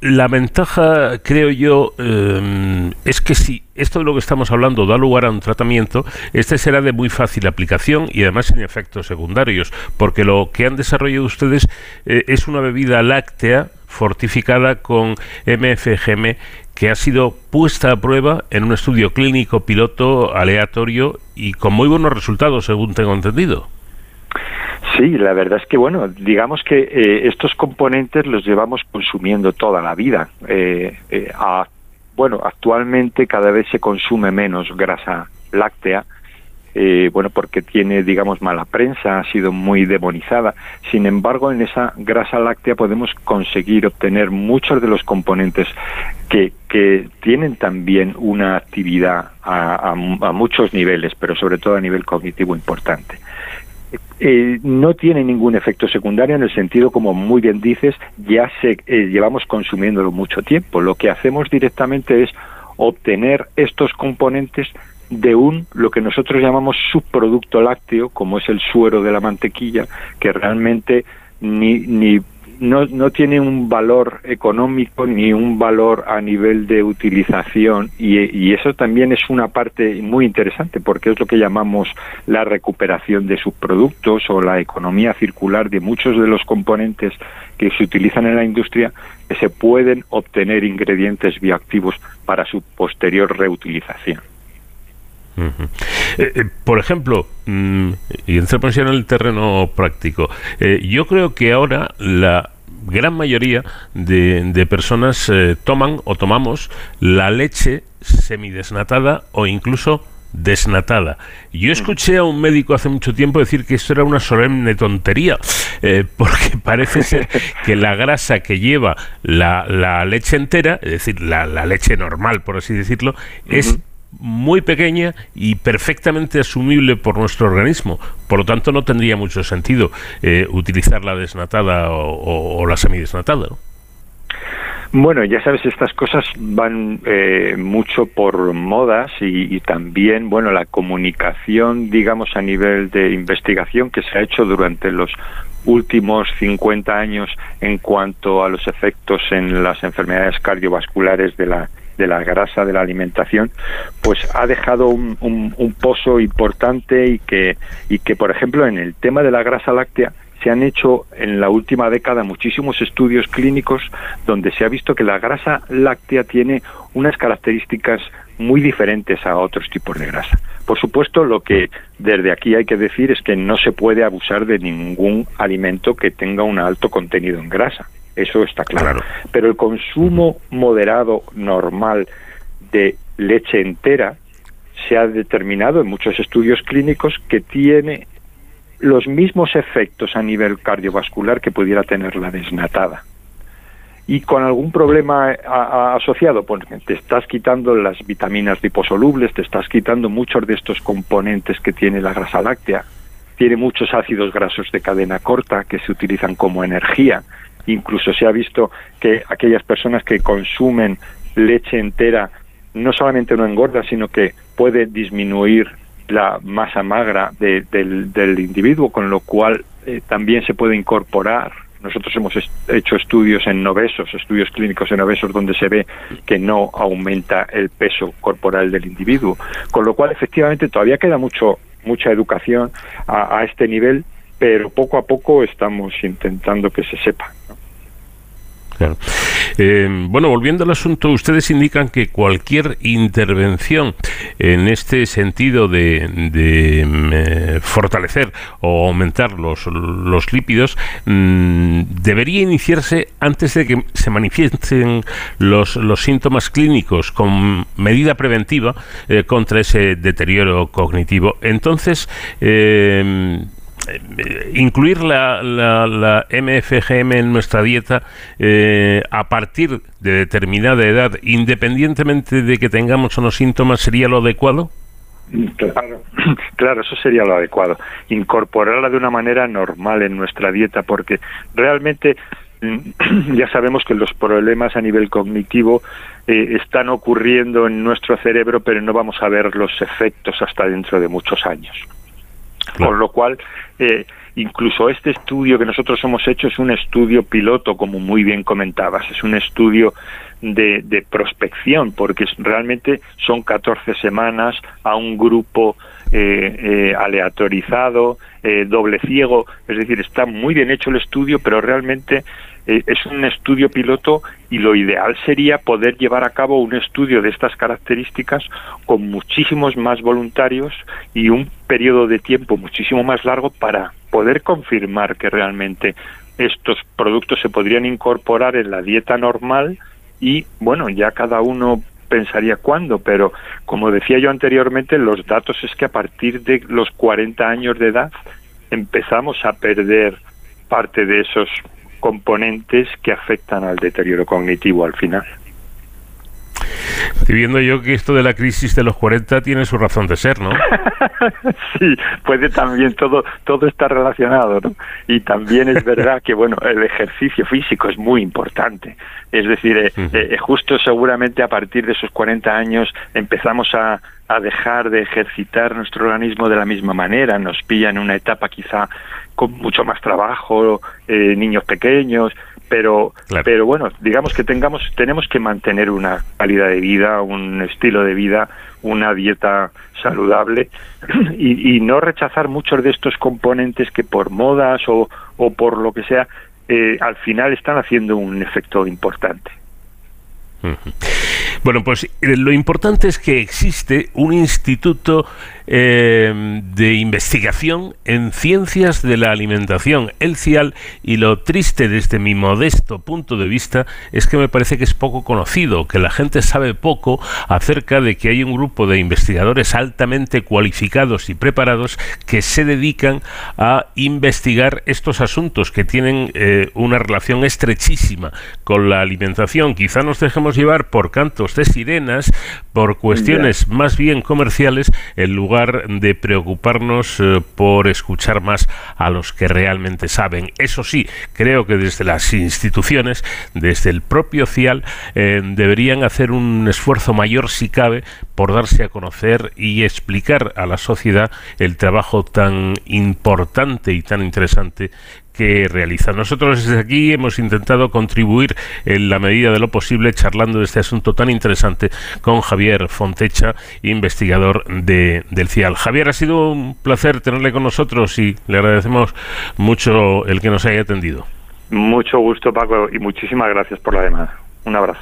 la ventaja, creo yo, em, es que si esto de lo que estamos hablando da lugar a un tratamiento, este será de muy fácil aplicación y además sin efectos secundarios, porque lo que han desarrollado ustedes eh, es una bebida láctea fortificada con MFGM que ha sido puesta a prueba en un estudio clínico piloto aleatorio y con muy buenos resultados, según tengo entendido. Sí, la verdad es que, bueno, digamos que eh, estos componentes los llevamos consumiendo toda la vida. Eh, eh, bueno, actualmente cada vez se consume menos grasa láctea, bueno, porque tiene, digamos, mala prensa, ha sido muy demonizada. Sin embargo, en esa grasa láctea podemos conseguir obtener muchos de los componentes que, que tienen también una actividad a, a muchos niveles, pero sobre todo a nivel cognitivo importante. Eh, no tiene ningún efecto secundario en el sentido, como muy bien dices, ya se, eh, llevamos consumiéndolo mucho tiempo. Lo que hacemos directamente es obtener estos componentes de un lo que nosotros llamamos subproducto lácteo, como es el suero de la mantequilla, que realmente ni, ni no, no tiene un valor económico ni un valor a nivel de utilización y, y, eso también es una parte muy interesante porque es lo que llamamos la recuperación de subproductos o la economía circular de muchos de los componentes que se utilizan en la industria que se pueden obtener ingredientes bioactivos para su posterior reutilización. Eh, eh, por ejemplo, mm, y entramos en el terreno práctico, eh, yo creo que ahora la gran mayoría de, personas toman o tomamos la leche semidesnatada o incluso desnatada. Yo escuché a un médico hace mucho tiempo decir que esto era una solemne tontería, porque parece ser que la grasa que lleva la, leche entera, es decir, la, leche normal, por así decirlo, es muy pequeña y perfectamente asumible por nuestro organismo. Por lo tanto, no tendría mucho sentido eh, utilizar la desnatada o, la semidesnatada. Bueno, ya sabes, estas cosas van eh, mucho por modas y, también, bueno, la comunicación, digamos, a nivel de investigación que se ha hecho durante los últimos 50 años en cuanto a los efectos en las enfermedades cardiovasculares de la de la grasa de la alimentación, pues ha dejado un, pozo importante y que, y que, por ejemplo, en el tema de la grasa láctea, se han hecho en la última década muchísimos estudios clínicos donde se ha visto que la grasa láctea tiene unas características muy diferentes a otros tipos de grasa. Por supuesto, lo que desde aquí hay que decir es que no se puede abusar de ningún alimento que tenga un alto contenido en grasa eso está claro. Pero el consumo moderado normal de leche entera se ha determinado en muchos estudios clínicos que tiene los mismos efectos a nivel cardiovascular que pudiera tener la desnatada. Y con algún problema asociado, pues te estás quitando las vitaminas liposolubles, te estás quitando muchos de estos componentes que tiene la grasa láctea, tiene muchos ácidos grasos de cadena corta que se utilizan como energía, Incluso se ha visto que aquellas personas que consumen leche entera no solamente no engorda, sino que puede disminuir la masa magra del, individuo, con lo cual eh, también se puede incorporar. Nosotros hemos hecho estudios en obesos, estudios clínicos en obesos, donde se ve que no aumenta el peso corporal del individuo. Con lo cual, efectivamente, todavía queda mucho mucha educación a, a este nivel, pero poco a poco estamos intentando que se sepa. Eh, bueno, volviendo al asunto, ustedes indican que cualquier intervención en este sentido de, mm, eh, fortalecer o aumentar los, los lípidos mm, debería iniciarse antes de que se manifiesten los, síntomas clínicos con medida preventiva eh, contra ese deterioro cognitivo. Entonces, incluir la, la, MFGM en nuestra dieta eh, a partir de determinada edad, independientemente de que tengamos unos síntomas, sería lo adecuado? Claro, claro, eso sería lo adecuado. Incorporarla de una manera normal en nuestra dieta, porque realmente mm, ya sabemos que los problemas a nivel cognitivo eh, están ocurriendo en nuestro cerebro, pero no vamos a ver los efectos hasta dentro de muchos años. Con lo cual, eh, incluso este estudio que nosotros hemos hecho es un estudio piloto, como muy bien comentabas, es un estudio de, de prospección, porque realmente son 14 semanas a un grupo eh, eh, aleatorizado, doble ciego, es decir, está muy bien hecho el estudio, pero realmente eh, es un estudio piloto y lo ideal sería poder llevar a cabo un estudio de estas características con muchísimos más voluntarios y un periodo de tiempo muchísimo más largo para poder confirmar que realmente estos productos se podrían incorporar en la dieta normal y bueno, ya cada uno pensaría cuándo, pero como decía yo anteriormente, los datos es que a partir de los 40 años de edad empezamos a perder parte de esos componentes que afectan al deterioro cognitivo al final. Estoy viendo yo que esto de la crisis de los 40 tiene su razón de ser, ¿no? sí, puede también, todo, todo está relacionado, ¿no? Y también es verdad que, bueno, el ejercicio físico es muy importante. Es decir, eh, eh, justo seguramente a partir de esos 40 años empezamos a, a dejar de ejercitar nuestro organismo de la misma manera, nos pilla en una etapa quizá con mucho más trabajo, eh, niños pequeños, pero pero bueno digamos que tengamos tenemos que mantener una calidad de vida un estilo de vida una dieta saludable y, no rechazar muchos de estos componentes que por modas o, o por lo que sea eh, al final están haciendo un efecto importante bueno, pues eh, lo importante es que existe un instituto eh, de investigación en ciencias de la alimentación, el CIAL, y lo triste desde mi modesto punto de vista es que me parece que es poco conocido, que la gente sabe poco acerca de que hay un grupo de investigadores altamente cualificados y preparados que se dedican a investigar estos asuntos que tienen eh, una relación estrechísima con la alimentación. Quizá nos dejemos llevar por de sirenas, por cuestiones más bien comerciales, en lugar de preocuparnos eh, por escuchar más a los que realmente saben. Eso sí, creo que desde las instituciones, desde el propio CIAL, eh, deberían hacer un esfuerzo mayor, si cabe, por darse a conocer y explicar a la sociedad el trabajo tan importante y tan interesante que realiza. Nosotros desde aquí hemos intentado contribuir en la medida de lo posible charlando de este asunto tan interesante con Javier Fontecha, investigador de, del CIAL. Javier, ha sido un placer tenerle con nosotros y le agradecemos mucho el que nos haya atendido. Mucho gusto, Paco, y muchísimas gracias por la llamada. Un abrazo.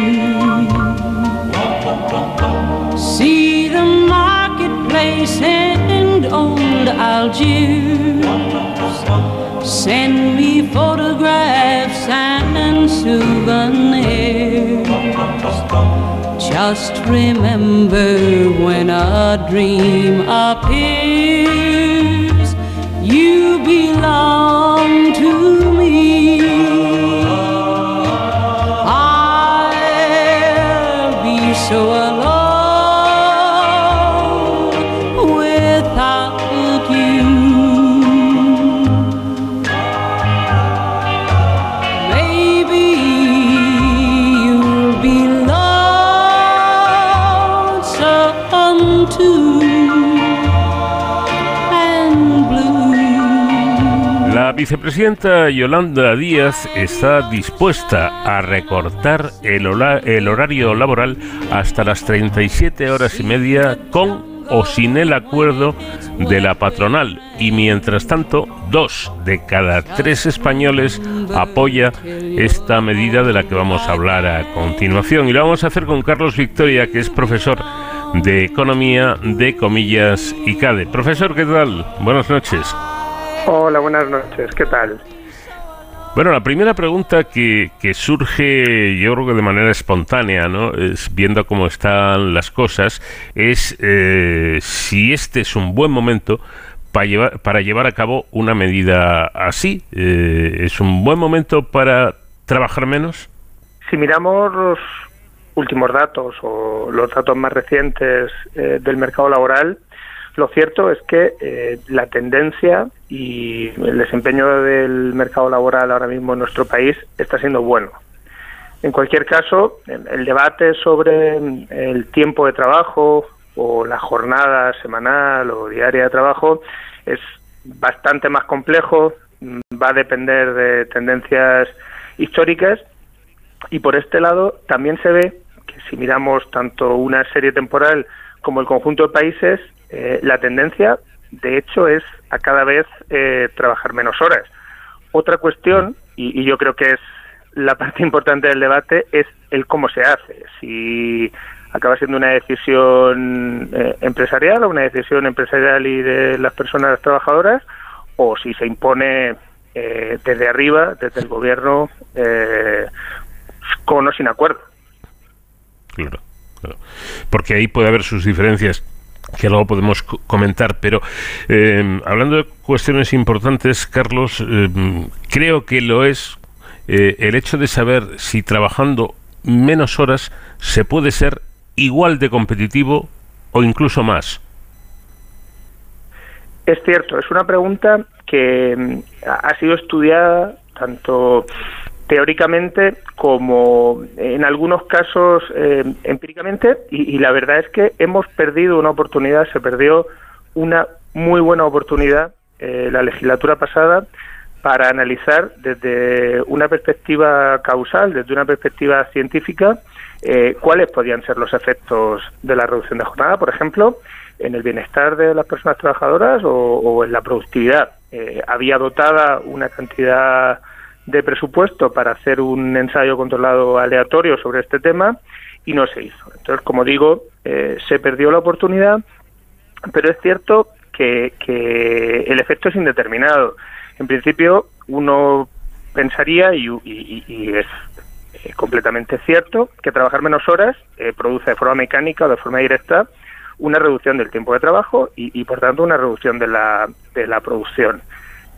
Algiers. Send me photographs and souvenirs. Just remember when a dream appears, you belong to me. I'll be so La vicepresidenta Yolanda Díaz está dispuesta a recortar el, horario laboral hasta las 37 horas y media con o sin el acuerdo de la patronal y mientras tanto dos de cada tres españoles apoya esta medida de la que vamos a hablar a continuación y lo vamos a hacer con Carlos Victoria que es profesor de Economía de Comillas y CADE. Profesor, ¿qué tal? Buenas noches. Hola, buenas noches, ¿qué tal? Bueno, la primera pregunta que, que, surge, yo creo que de manera espontánea, ¿no? Es viendo cómo están las cosas, es eh, si este es un buen momento para llevar, para llevar a cabo una medida así. Eh, ¿Es un buen momento para trabajar menos? Si miramos los últimos datos o los datos más recientes eh, del mercado laboral, Lo cierto es que eh, la tendencia y el desempeño del mercado laboral ahora mismo en nuestro país está siendo bueno. En cualquier caso, el debate sobre el tiempo de trabajo o la jornada semanal o diaria de trabajo es bastante más complejo, va a depender de tendencias históricas y por este lado también se ve que si miramos tanto una serie temporal como el conjunto de países, eh, la tendencia de hecho es a cada vez eh, trabajar menos horas. Otra cuestión, y, yo creo que es la parte importante del debate, es el cómo se hace. Si acaba siendo una decisión eh, empresarial o una decisión empresarial y de las personas trabajadoras, o si se impone eh, desde arriba, desde el gobierno, eh, con o sin acuerdo. Claro, claro. Porque ahí puede haber sus diferencias que luego podemos comentar, pero eh, hablando de cuestiones importantes, Carlos, creo que lo es el hecho de saber si trabajando menos horas se puede ser igual de competitivo o incluso más. Es cierto, es una pregunta que mm, ha sido estudiada tanto teóricamente como en algunos casos eh, empíricamente y, la verdad es que hemos perdido una oportunidad, se perdió una muy buena oportunidad eh, la legislatura pasada para analizar desde una perspectiva causal, desde una perspectiva científica, eh, cuáles podían ser los efectos de la reducción de jornada, por ejemplo, en el bienestar de las personas trabajadoras o, en la productividad. Eh, había dotada una cantidad de presupuesto para hacer un ensayo controlado aleatorio sobre este tema y no se hizo. Entonces, como digo, eh, se perdió la oportunidad, pero es cierto que, el efecto es indeterminado. En principio, uno pensaría, y, es eh, completamente cierto, que trabajar menos horas produce de forma mecánica o de forma directa una reducción del tiempo de trabajo y, por tanto una reducción de la, de la producción.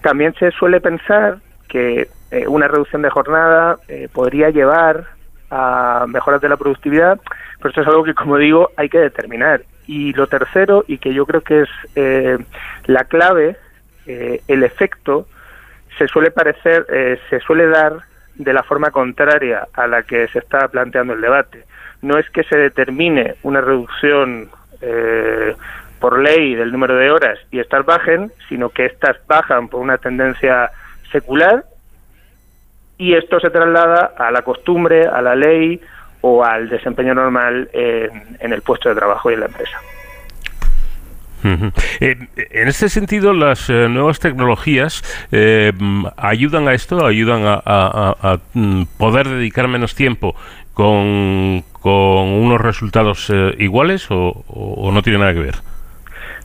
También se suele pensar que eh, una reducción de jornada eh, podría llevar a mejoras de la productividad, pero esto es algo que, como digo, hay que determinar. Y lo tercero, y que yo creo que es eh, la clave, el efecto se suele parecer, se suele dar de la forma contraria a la que se está planteando el debate. No es que se determine una reducción eh, por ley del número de horas y estas bajen, sino que estas bajan por una tendencia secular y esto se traslada a la costumbre, a la ley o al desempeño normal en, el puesto de trabajo y en la empresa. En este sentido, las eh, nuevas tecnologías eh, ayudan a esto, ayudan a, mm, poder dedicar menos tiempo con, con unos resultados eh, iguales o, no tiene nada que ver?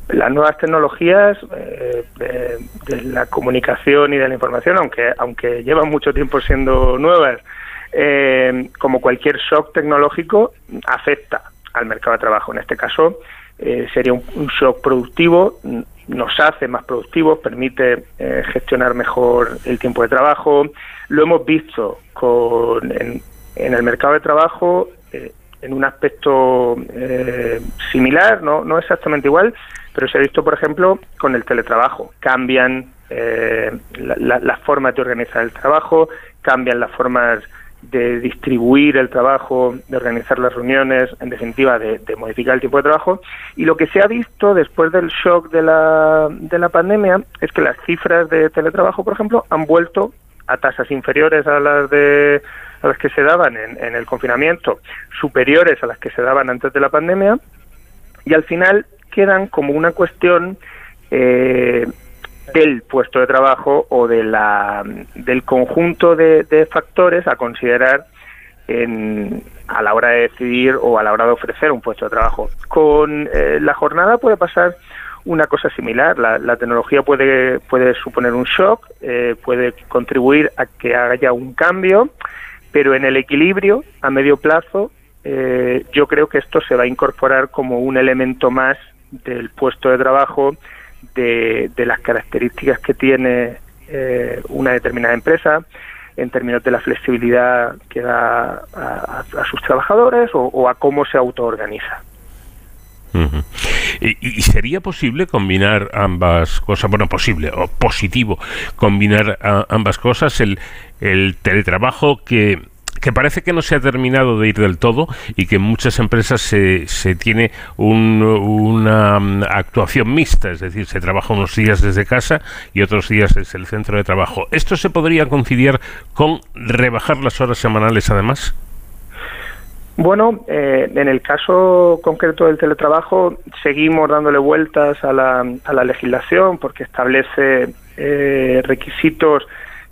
Las nuevas tecnologías eh, de, la comunicación y de la información, aunque, aunque llevan mucho tiempo siendo nuevas, eh, como cualquier shock tecnológico, afecta al mercado de trabajo. En este caso, sería un, shock productivo, nos hace más productivos, permite gestionar mejor el tiempo de trabajo. Lo hemos visto con, en, el mercado de trabajo eh, en un aspecto eh, similar, no, no exactamente igual, pero se ha visto, por ejemplo, con el teletrabajo. Cambian eh, las formas de organizar el trabajo, cambian las formas de distribuir el trabajo, de organizar las reuniones, en definitiva, de, modificar el tipo de trabajo. Y lo que se ha visto después del shock de la, de la pandemia es que las cifras de teletrabajo, por ejemplo, han vuelto a tasas inferiores a las de a las que se daban en, el confinamiento, superiores a las que se daban antes de la pandemia, y al final quedan como una cuestión eh, del puesto de trabajo o de la, del conjunto de, factores a considerar en, a la hora de decidir o a la hora de ofrecer un puesto de trabajo. Con eh, la jornada puede pasar una cosa similar. La, tecnología puede, puede suponer un shock, eh, puede contribuir a que haya un cambio, pero en el equilibrio a medio plazo eh, yo creo que esto se va a incorporar como un elemento más del puesto de trabajo, de, las características que tiene eh, una determinada empresa en términos de la flexibilidad que da a, sus trabajadores o, a cómo se autoorganiza. ¿Y, sería posible combinar ambas cosas? Bueno, posible o positivo combinar ambas cosas, el, el teletrabajo que que parece que no se ha terminado de ir del todo y que en muchas empresas se, se tiene una mm, actuación mixta, es decir, se trabaja unos días desde casa y otros días desde el centro de trabajo. ¿Esto se podría conciliar con rebajar las horas semanales además? Bueno, eh, en el caso concreto del teletrabajo seguimos dándole vueltas a la, a la legislación porque establece eh, requisitos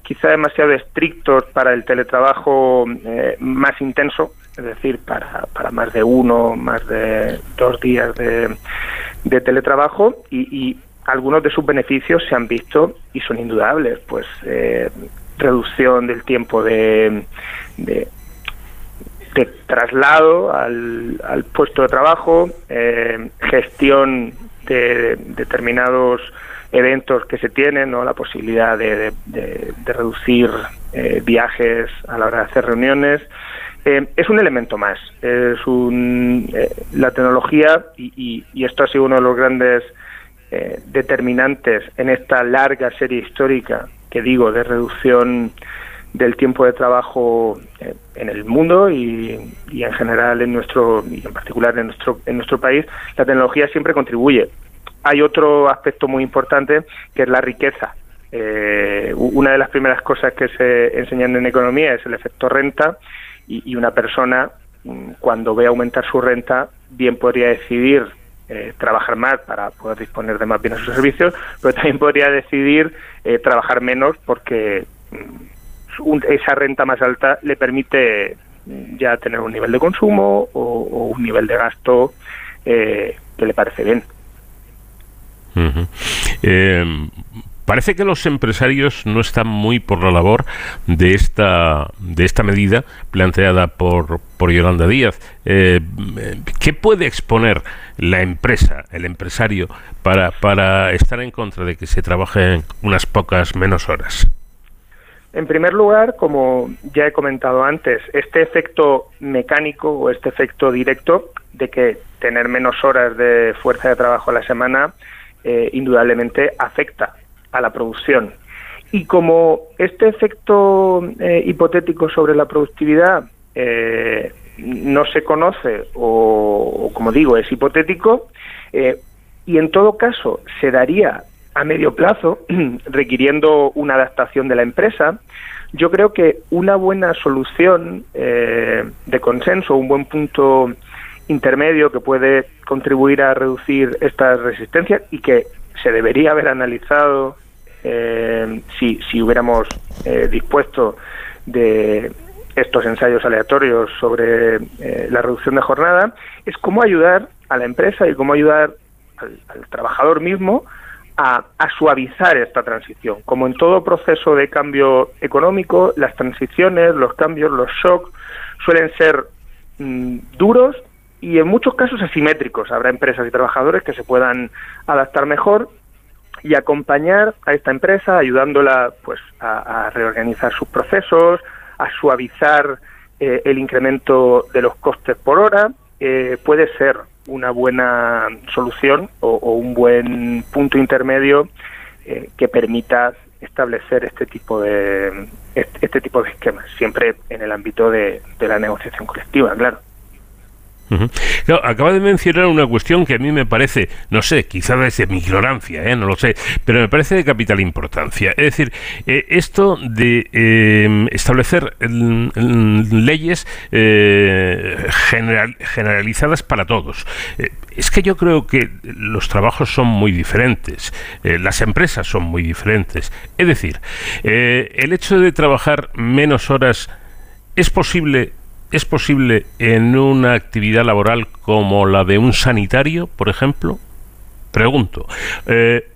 quizá demasiado estrictos para el teletrabajo eh, más intenso, es decir, para, para más de uno, más de dos días de, teletrabajo y, algunos de sus beneficios se han visto y son indudables, pues eh, reducción del tiempo de, de, traslado al, al, puesto de trabajo, eh, gestión de determinados eventos que se tienen, ¿no? la posibilidad de, reducir eh, viajes a la hora de hacer reuniones. Eh, es un elemento más. Es un, eh, la tecnología, y, esto ha sido uno de los grandes determinantes en esta larga serie histórica que digo de reducción del tiempo de trabajo en el mundo y, y, en general en nuestro y en particular en nuestro en nuestro país la tecnología siempre contribuye hay otro aspecto muy importante que es la riqueza. Eh, una de las primeras cosas que se enseñan en economía es el efecto renta y, una persona mm, cuando ve aumentar su renta bien podría decidir eh, trabajar más para poder disponer de más bienes o servicios, pero también podría decidir eh, trabajar menos porque mm, esa renta más alta le permite mm, ya tener un nivel de consumo o, un nivel de gasto que le parece bien. Em, parece que los empresarios no están muy por la labor de esta de esta medida planteada por, por Yolanda Díaz. Eh, ¿Qué puede exponer la empresa, el empresario, para, para estar en contra de que se trabajen unas pocas menos horas? En primer lugar, como ya he comentado antes, este efecto mecánico o este efecto directo de que tener menos horas de fuerza de trabajo a la semana eh, indudablemente afecta a la producción. Y como este efecto eh, hipotético sobre la productividad eh, no se conoce o, como digo, es hipotético, y en todo caso se daría a medio plazo, requiriendo una adaptación de la empresa, yo creo que una buena solución de consenso, un buen punto intermedio que puede contribuir a reducir estas resistencias y que se debería haber analizado eh, si, si hubiéramos eh, dispuesto de estos ensayos aleatorios sobre eh, la reducción de jornada, es cómo ayudar a la empresa y cómo ayudar al, trabajador mismo a, a, suavizar esta transición. Como en todo proceso de cambio económico, las transiciones, los cambios, los shocks suelen ser mm, duros y en muchos casos asimétricos. Habrá empresas y trabajadores que se puedan adaptar mejor y acompañar a esta empresa ayudándola pues a, reorganizar sus procesos, a suavizar eh, el incremento de los costes por hora, eh, puede ser una buena solución o, un buen punto intermedio eh, que permita establecer este tipo de este, este, tipo de esquemas, siempre en el ámbito de la negociación colectiva, claro acaba de mencionar una cuestión que a mí me parece, no sé, quizá desde mi ignorancia, ¿eh? no lo sé, pero me parece de capital importancia. Es decir, eh, esto de eh, establecer leyes generalizadas para todos. es que yo creo que los trabajos son muy diferentes, las empresas son muy diferentes. Es decir, el hecho de trabajar menos horas es posible ¿Es posible en una actividad laboral como la de un sanitario, por ejemplo? Pregunto. Eh,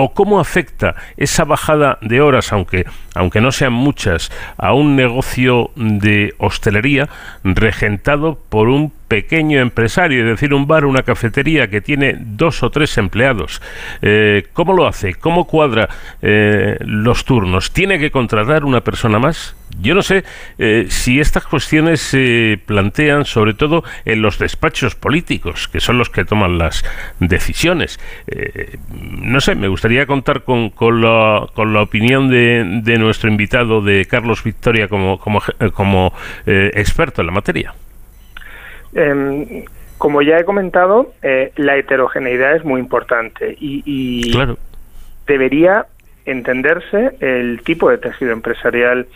¿O cómo afecta esa bajada de horas, aunque, aunque no sean muchas, a un negocio de hostelería regentado por un pequeño empresario, es decir, un bar, una cafetería que tiene dos o tres empleados, eh, ¿cómo lo hace? ¿Cómo cuadra eh, los turnos? ¿Tiene que contratar una persona más? Yo no sé eh, si estas cuestiones se plantean sobre todo en los despachos políticos, que son los que toman las decisiones. no sé, me gustaría contar con, con, la, con la opinión de, de, nuestro invitado, de Carlos Victoria, como, como, como experto en la materia. Eh, como ya he comentado, eh, la heterogeneidad es muy importante y, debería entenderse el tipo de tejido empresarial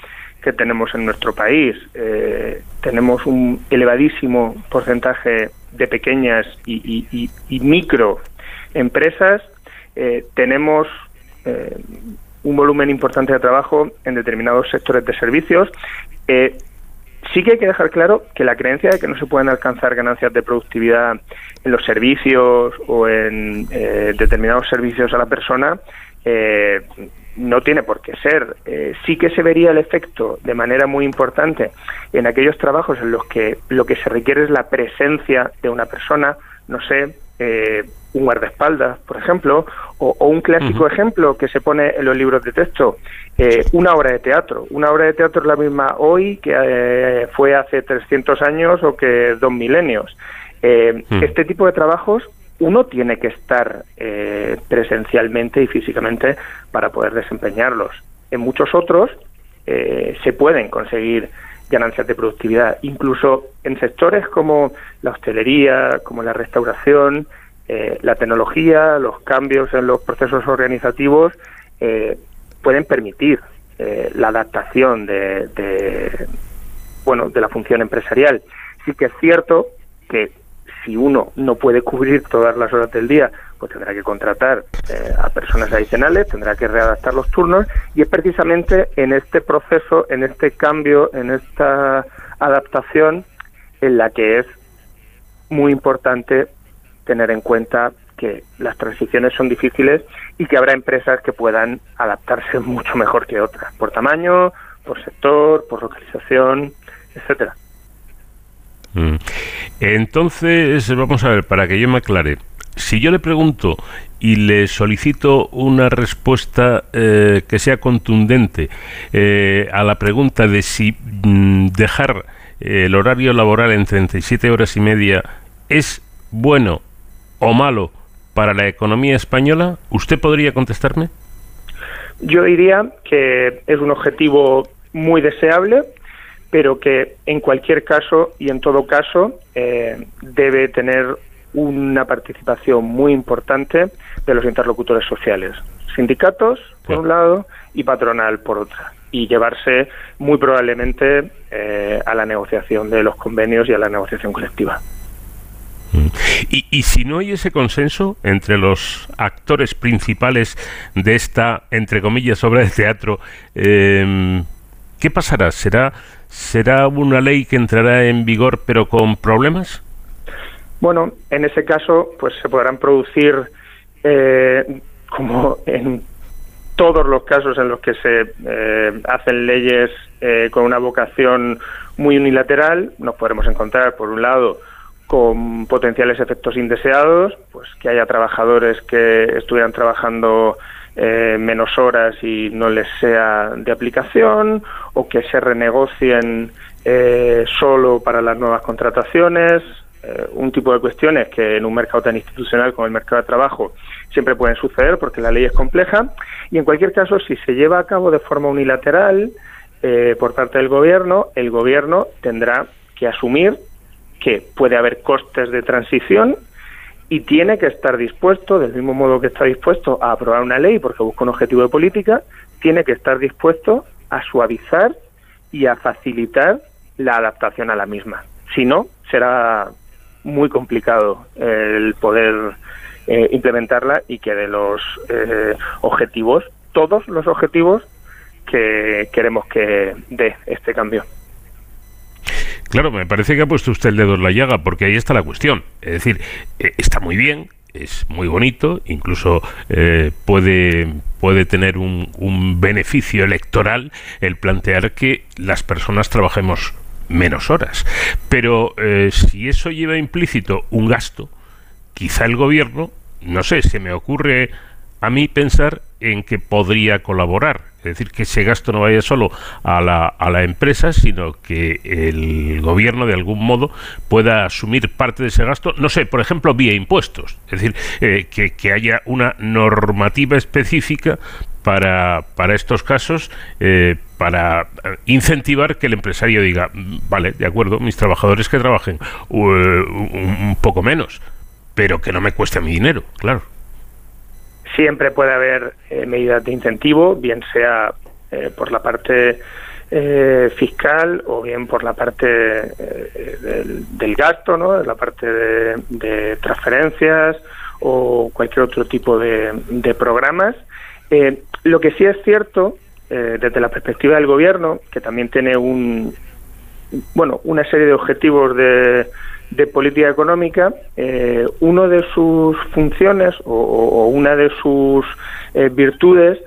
que tenemos en nuestro país. Eh, tenemos un elevadísimo porcentaje de pequeñas y, y micro empresas. Eh, tenemos un volumen importante de trabajo en determinados sectores de servicios. Sí que hay que dejar claro que la creencia de que no se pueden alcanzar ganancias de productividad en los servicios o en eh, determinados servicios a la persona eh, no tiene por qué ser. Eh, sí que se vería el efecto de manera muy importante en aquellos trabajos en los que lo que se requiere es la presencia de una persona, no sé, eh, un guardaespaldas, por ejemplo, o, un clásico ejemplo que se pone en los libros de texto, eh, una obra de teatro. Una obra de teatro es la misma hoy que eh, fue hace 300 años o que dos milenios. Mm. Este tipo de trabajos uno tiene que estar presencialmente y físicamente para poder desempeñarlos. En muchos otros se pueden conseguir ganancias de productividad, incluso en sectores como la hostelería, como la restauración, eh, la tecnología, los cambios en los procesos organizativos eh, pueden permitir eh, la adaptación de, de, bueno de la función empresarial. Sí que es cierto que si uno no puede cubrir todas las horas del día, pues tendrá que contratar eh, a personas adicionales, tendrá que readaptar los turnos y es precisamente en este proceso, en este cambio, en esta adaptación en la que es muy importante tener en cuenta que las transiciones son difíciles y que habrá empresas que puedan adaptarse mucho mejor que otras, por tamaño, por sector, por localización, etcétera. Mm. Entonces, vamos a ver, para que yo me aclare, si yo le pregunto y le solicito una respuesta eh, que sea contundente eh, a la pregunta de si mm, dejar el horario laboral en 37 horas y media es bueno o malo para la economía española, ¿usted podría contestarme? Yo diría que es un objetivo muy deseable, pero que en cualquier caso y en todo caso eh, debe tener una participación muy importante de los interlocutores sociales, sindicatos por un lado y patronal por otra, y llevarse muy probablemente eh, a la negociación de los convenios y a la negociación colectiva. Mm. Y, y, si no hay ese consenso entre los actores principales de esta, entre comillas, obra de teatro, eh, ¿qué pasará? ¿Será ¿Será una ley que entrará en vigor pero con problemas? Bueno, en ese caso, pues se podrán producir, eh, como en todos los casos en los que se eh, hacen leyes eh, con una vocación muy unilateral, nos podremos encontrar, por un lado, con potenciales efectos indeseados, pues que haya trabajadores que estuvieran trabajando eh, menos horas y no les sea de aplicación o que se renegocien eh, solo para las nuevas contrataciones, eh, un tipo de cuestiones que en un mercado tan institucional como el mercado de trabajo siempre pueden suceder porque la ley es compleja. Y en cualquier caso si se lleva a cabo de forma unilateral por parte del gobierno, el gobierno tendrá que asumir que puede haber costes de transición y tiene que estar dispuesto, del mismo modo que está dispuesto a aprobar una ley porque busca un objetivo de política, tiene que estar dispuesto a suavizar y a facilitar la adaptación a la misma. Si no, será muy complicado el poder eh, implementarla y que de los eh, objetivos, todos los objetivos que queremos que dé este cambio. Claro, me parece que ha puesto usted el dedo en la llaga, porque ahí está la cuestión. Es decir, eh, está muy bien, es muy bonito, incluso eh, puede, puede tener un, beneficio electoral el plantear que las personas trabajemos menos horas. Pero eh, si eso lleva implícito un gasto, quizá el gobierno, no sé, se me ocurre a mí pensar en que podría colaborar. Es decir, que ese gasto no vaya solo a la, a la empresa, sino que el gobierno de algún modo pueda asumir parte de ese gasto, no sé, por ejemplo, vía impuestos. Es decir, eh, que, que, haya una normativa específica para, para estos casos, eh, para incentivar que el empresario diga, vale, de acuerdo, mis trabajadores que trabajen un, un poco menos, pero que no me cueste mi dinero, claro. Siempre puede haber eh, medidas de incentivo, bien sea eh, por la parte eh, fiscal o bien por la parte eh, del, gasto, ¿no? la parte de, de, transferencias o cualquier otro tipo de, de programas. Eh, lo que sí es cierto, desde la perspectiva del gobierno, que también tiene un, bueno, una serie de objetivos de, de política económica, eh, una de sus funciones o, una de sus eh, virtudes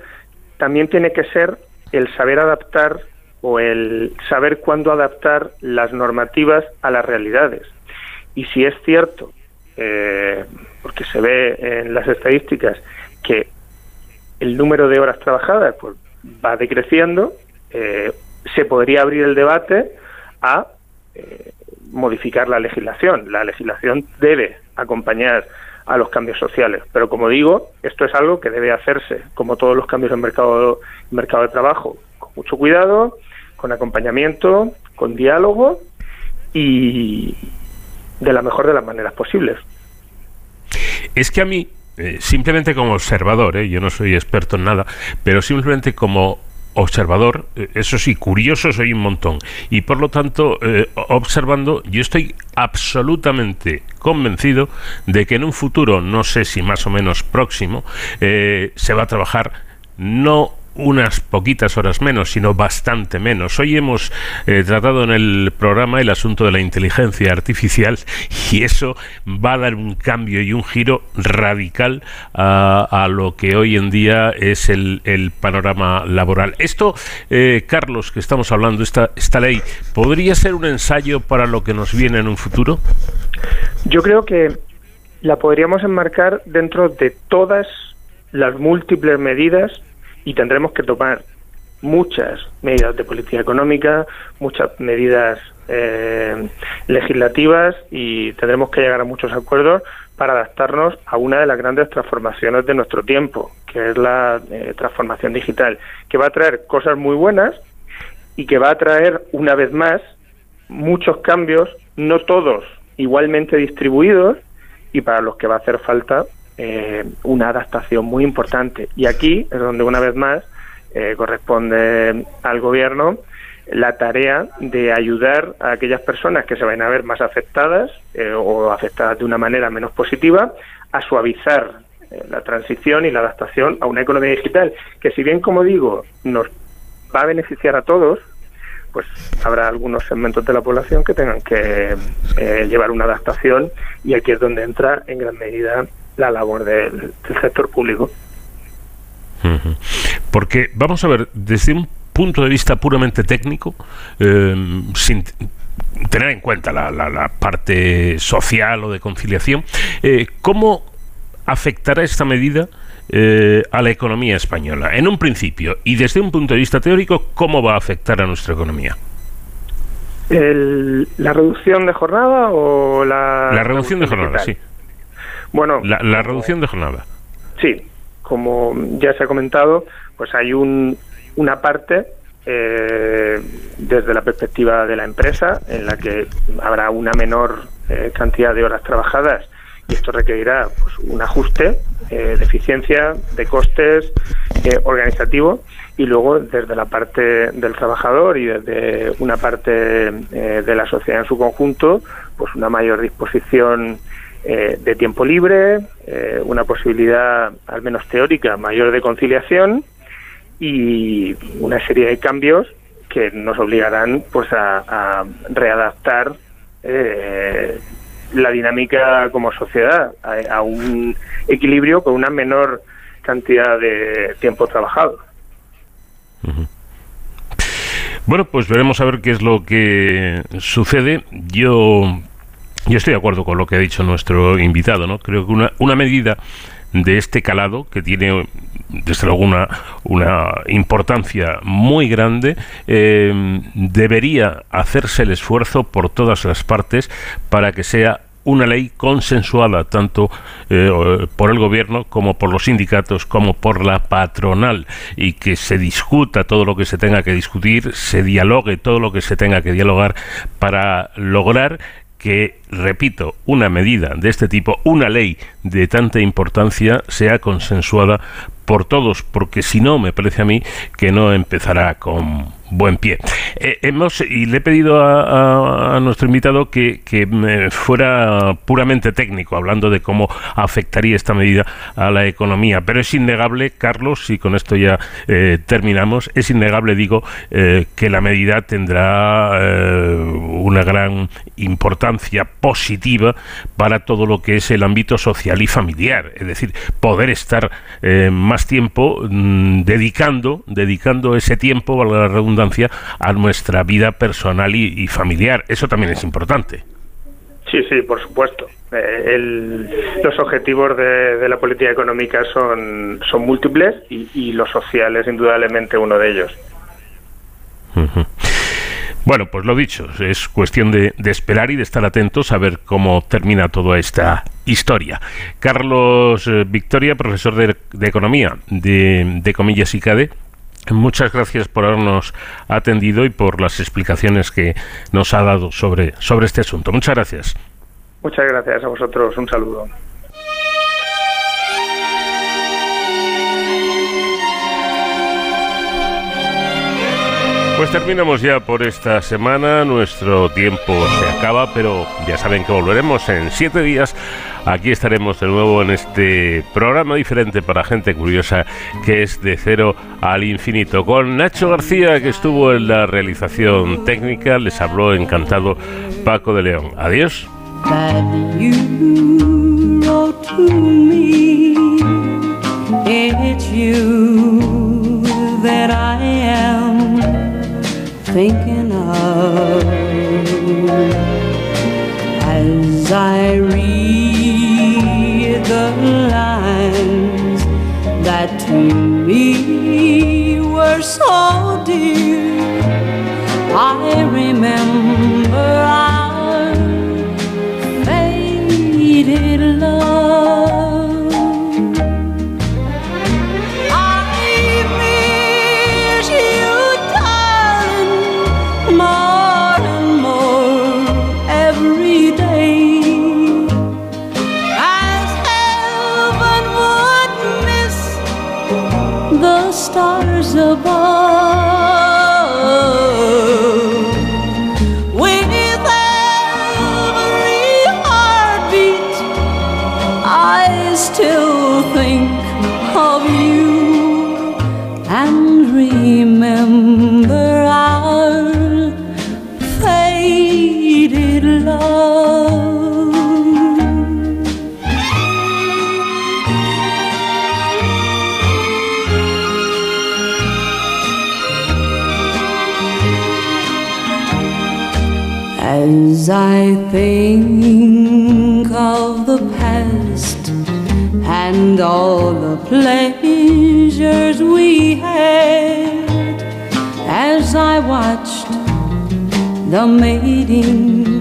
también tiene que ser el saber adaptar o el saber cuándo adaptar las normativas a las realidades. Y si es cierto, eh, porque se ve en las estadísticas que el número de horas trabajadas pues, va decreciendo, eh, se podría abrir el debate a eh, modificar la legislación. La legislación debe acompañar a los cambios sociales, pero como digo, esto es algo que debe hacerse, como todos los cambios en mercado, mercado de trabajo, con mucho cuidado, con acompañamiento, con diálogo y de la mejor de las maneras posibles. Es que a mí, eh, simplemente como observador, eh, yo no soy experto en nada, pero simplemente como observador, eh, eso sí, curioso soy un montón. Y por lo tanto, eh, observando, yo estoy absolutamente convencido de que en un futuro, no sé si más o menos próximo, eh, se va a trabajar no unas poquitas horas menos, sino bastante menos. Hoy hemos eh, tratado en el programa el asunto de la inteligencia artificial y eso va a dar un cambio y un giro radical a, lo que hoy en día es el, el panorama laboral. Esto, eh, Carlos, que estamos hablando, esta, esta ley, ¿podría ser un ensayo para lo que nos viene en un futuro? Yo creo que la podríamos enmarcar dentro de todas las múltiples medidas y tendremos que tomar muchas medidas de política económica, muchas medidas eh, legislativas y tendremos que llegar a muchos acuerdos para adaptarnos a una de las grandes transformaciones de nuestro tiempo, que es la eh, transformación digital, que va a traer cosas muy buenas y que va a traer, una vez más, muchos cambios, no todos igualmente distribuidos, y para los que va a hacer falta eh, una adaptación muy importante. Y aquí es donde una vez más eh, corresponde al gobierno la tarea de ayudar a aquellas personas que se vayan a ver más afectadas eh, o afectadas de una manera menos positiva a suavizar eh, la transición y la adaptación a una economía digital que si bien como digo nos va a beneficiar a todos pues habrá algunos segmentos de la población que tengan que llevar una adaptación y aquí es donde entra en gran medida la labor del, del sector público. Porque, vamos a ver, desde un punto de vista puramente técnico, eh, sin tener en cuenta la, la, la, parte social o de conciliación, eh, ¿cómo afectará esta medida eh, a la economía española? En un principio, y desde un punto de vista teórico, ¿cómo va a afectar a nuestra economía? El, ¿La reducción de jornada o la...? La reducción de jornada, sí. Bueno, la, la reducción de jornada. Sí, como ya se ha comentado, pues hay un, una parte eh, desde la perspectiva de la empresa en la que habrá una menor eh, cantidad de horas trabajadas y esto requerirá pues, un ajuste eh, de eficiencia, de costes eh, organizativo y luego desde la parte del trabajador y desde una parte eh, de la sociedad en su conjunto, pues una mayor disposición eh, de tiempo libre, eh, una posibilidad, al menos teórica, mayor de conciliación y una serie de cambios que nos obligarán pues a, readaptar eh, la dinámica como sociedad a, un equilibrio con una menor cantidad de tiempo trabajado. Bueno, pues veremos a ver qué es lo que sucede. Yo, yo estoy de acuerdo con lo que ha dicho nuestro invitado, ¿no? Creo que una, medida de este calado, que tiene desde luego una, una importancia muy grande, eh, debería hacerse el esfuerzo por todas las partes para que sea una ley consensuada tanto eh, por el gobierno como por los sindicatos como por la patronal y que se discuta todo lo que se tenga que discutir, se dialogue todo lo que se tenga que dialogar para lograr que, repito, una medida de este tipo, una ley de tanta importancia, sea consensuada por todos, porque si no, me parece a mí que no empezará con buen pie. Eh, hemos y le he pedido a, nuestro invitado que, que, fuera puramente técnico, hablando de cómo afectaría esta medida a la economía. Pero es innegable, Carlos, y con esto ya eh, terminamos, es innegable, digo, eh, que la medida tendrá una gran importancia positiva para todo lo que es el ámbito social y familiar. Es decir, poder estar más tiempo mm, dedicando, dedicando ese tiempo, valga la redundancia, a nuestra vida personal y, familiar. Eso también es importante. Sí, sí, por supuesto. Eh, los objetivos de, la política económica son, son múltiples y, lo social es indudablemente uno de ellos. Bueno, pues lo dicho, es cuestión de, esperar y de estar atentos a ver cómo termina toda esta historia. Carlos eh, Victoria, profesor de, Economía de, Comillas y CADE, Muchas gracias por habernos atendido y por las explicaciones que nos ha dado sobre, sobre este asunto. Muchas gracias. Muchas gracias a vosotros. Un saludo. Pues terminamos ya por esta semana, nuestro tiempo se acaba, pero ya saben que volveremos en siete días. Aquí estaremos de nuevo en este programa diferente para gente curiosa que es de cero al infinito. Con Nacho García, que estuvo en la realización técnica, les habló encantado Paco de León. Adiós. Thinking of as I read the lines that to me were so dear. I remember the. As I think of the past and all the pleasures we had, as I watched the mating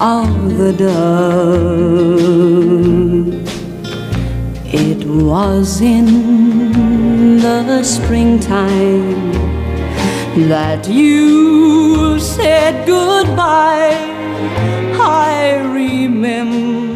of the dove, it was in the springtime that you said goodbye. I remember.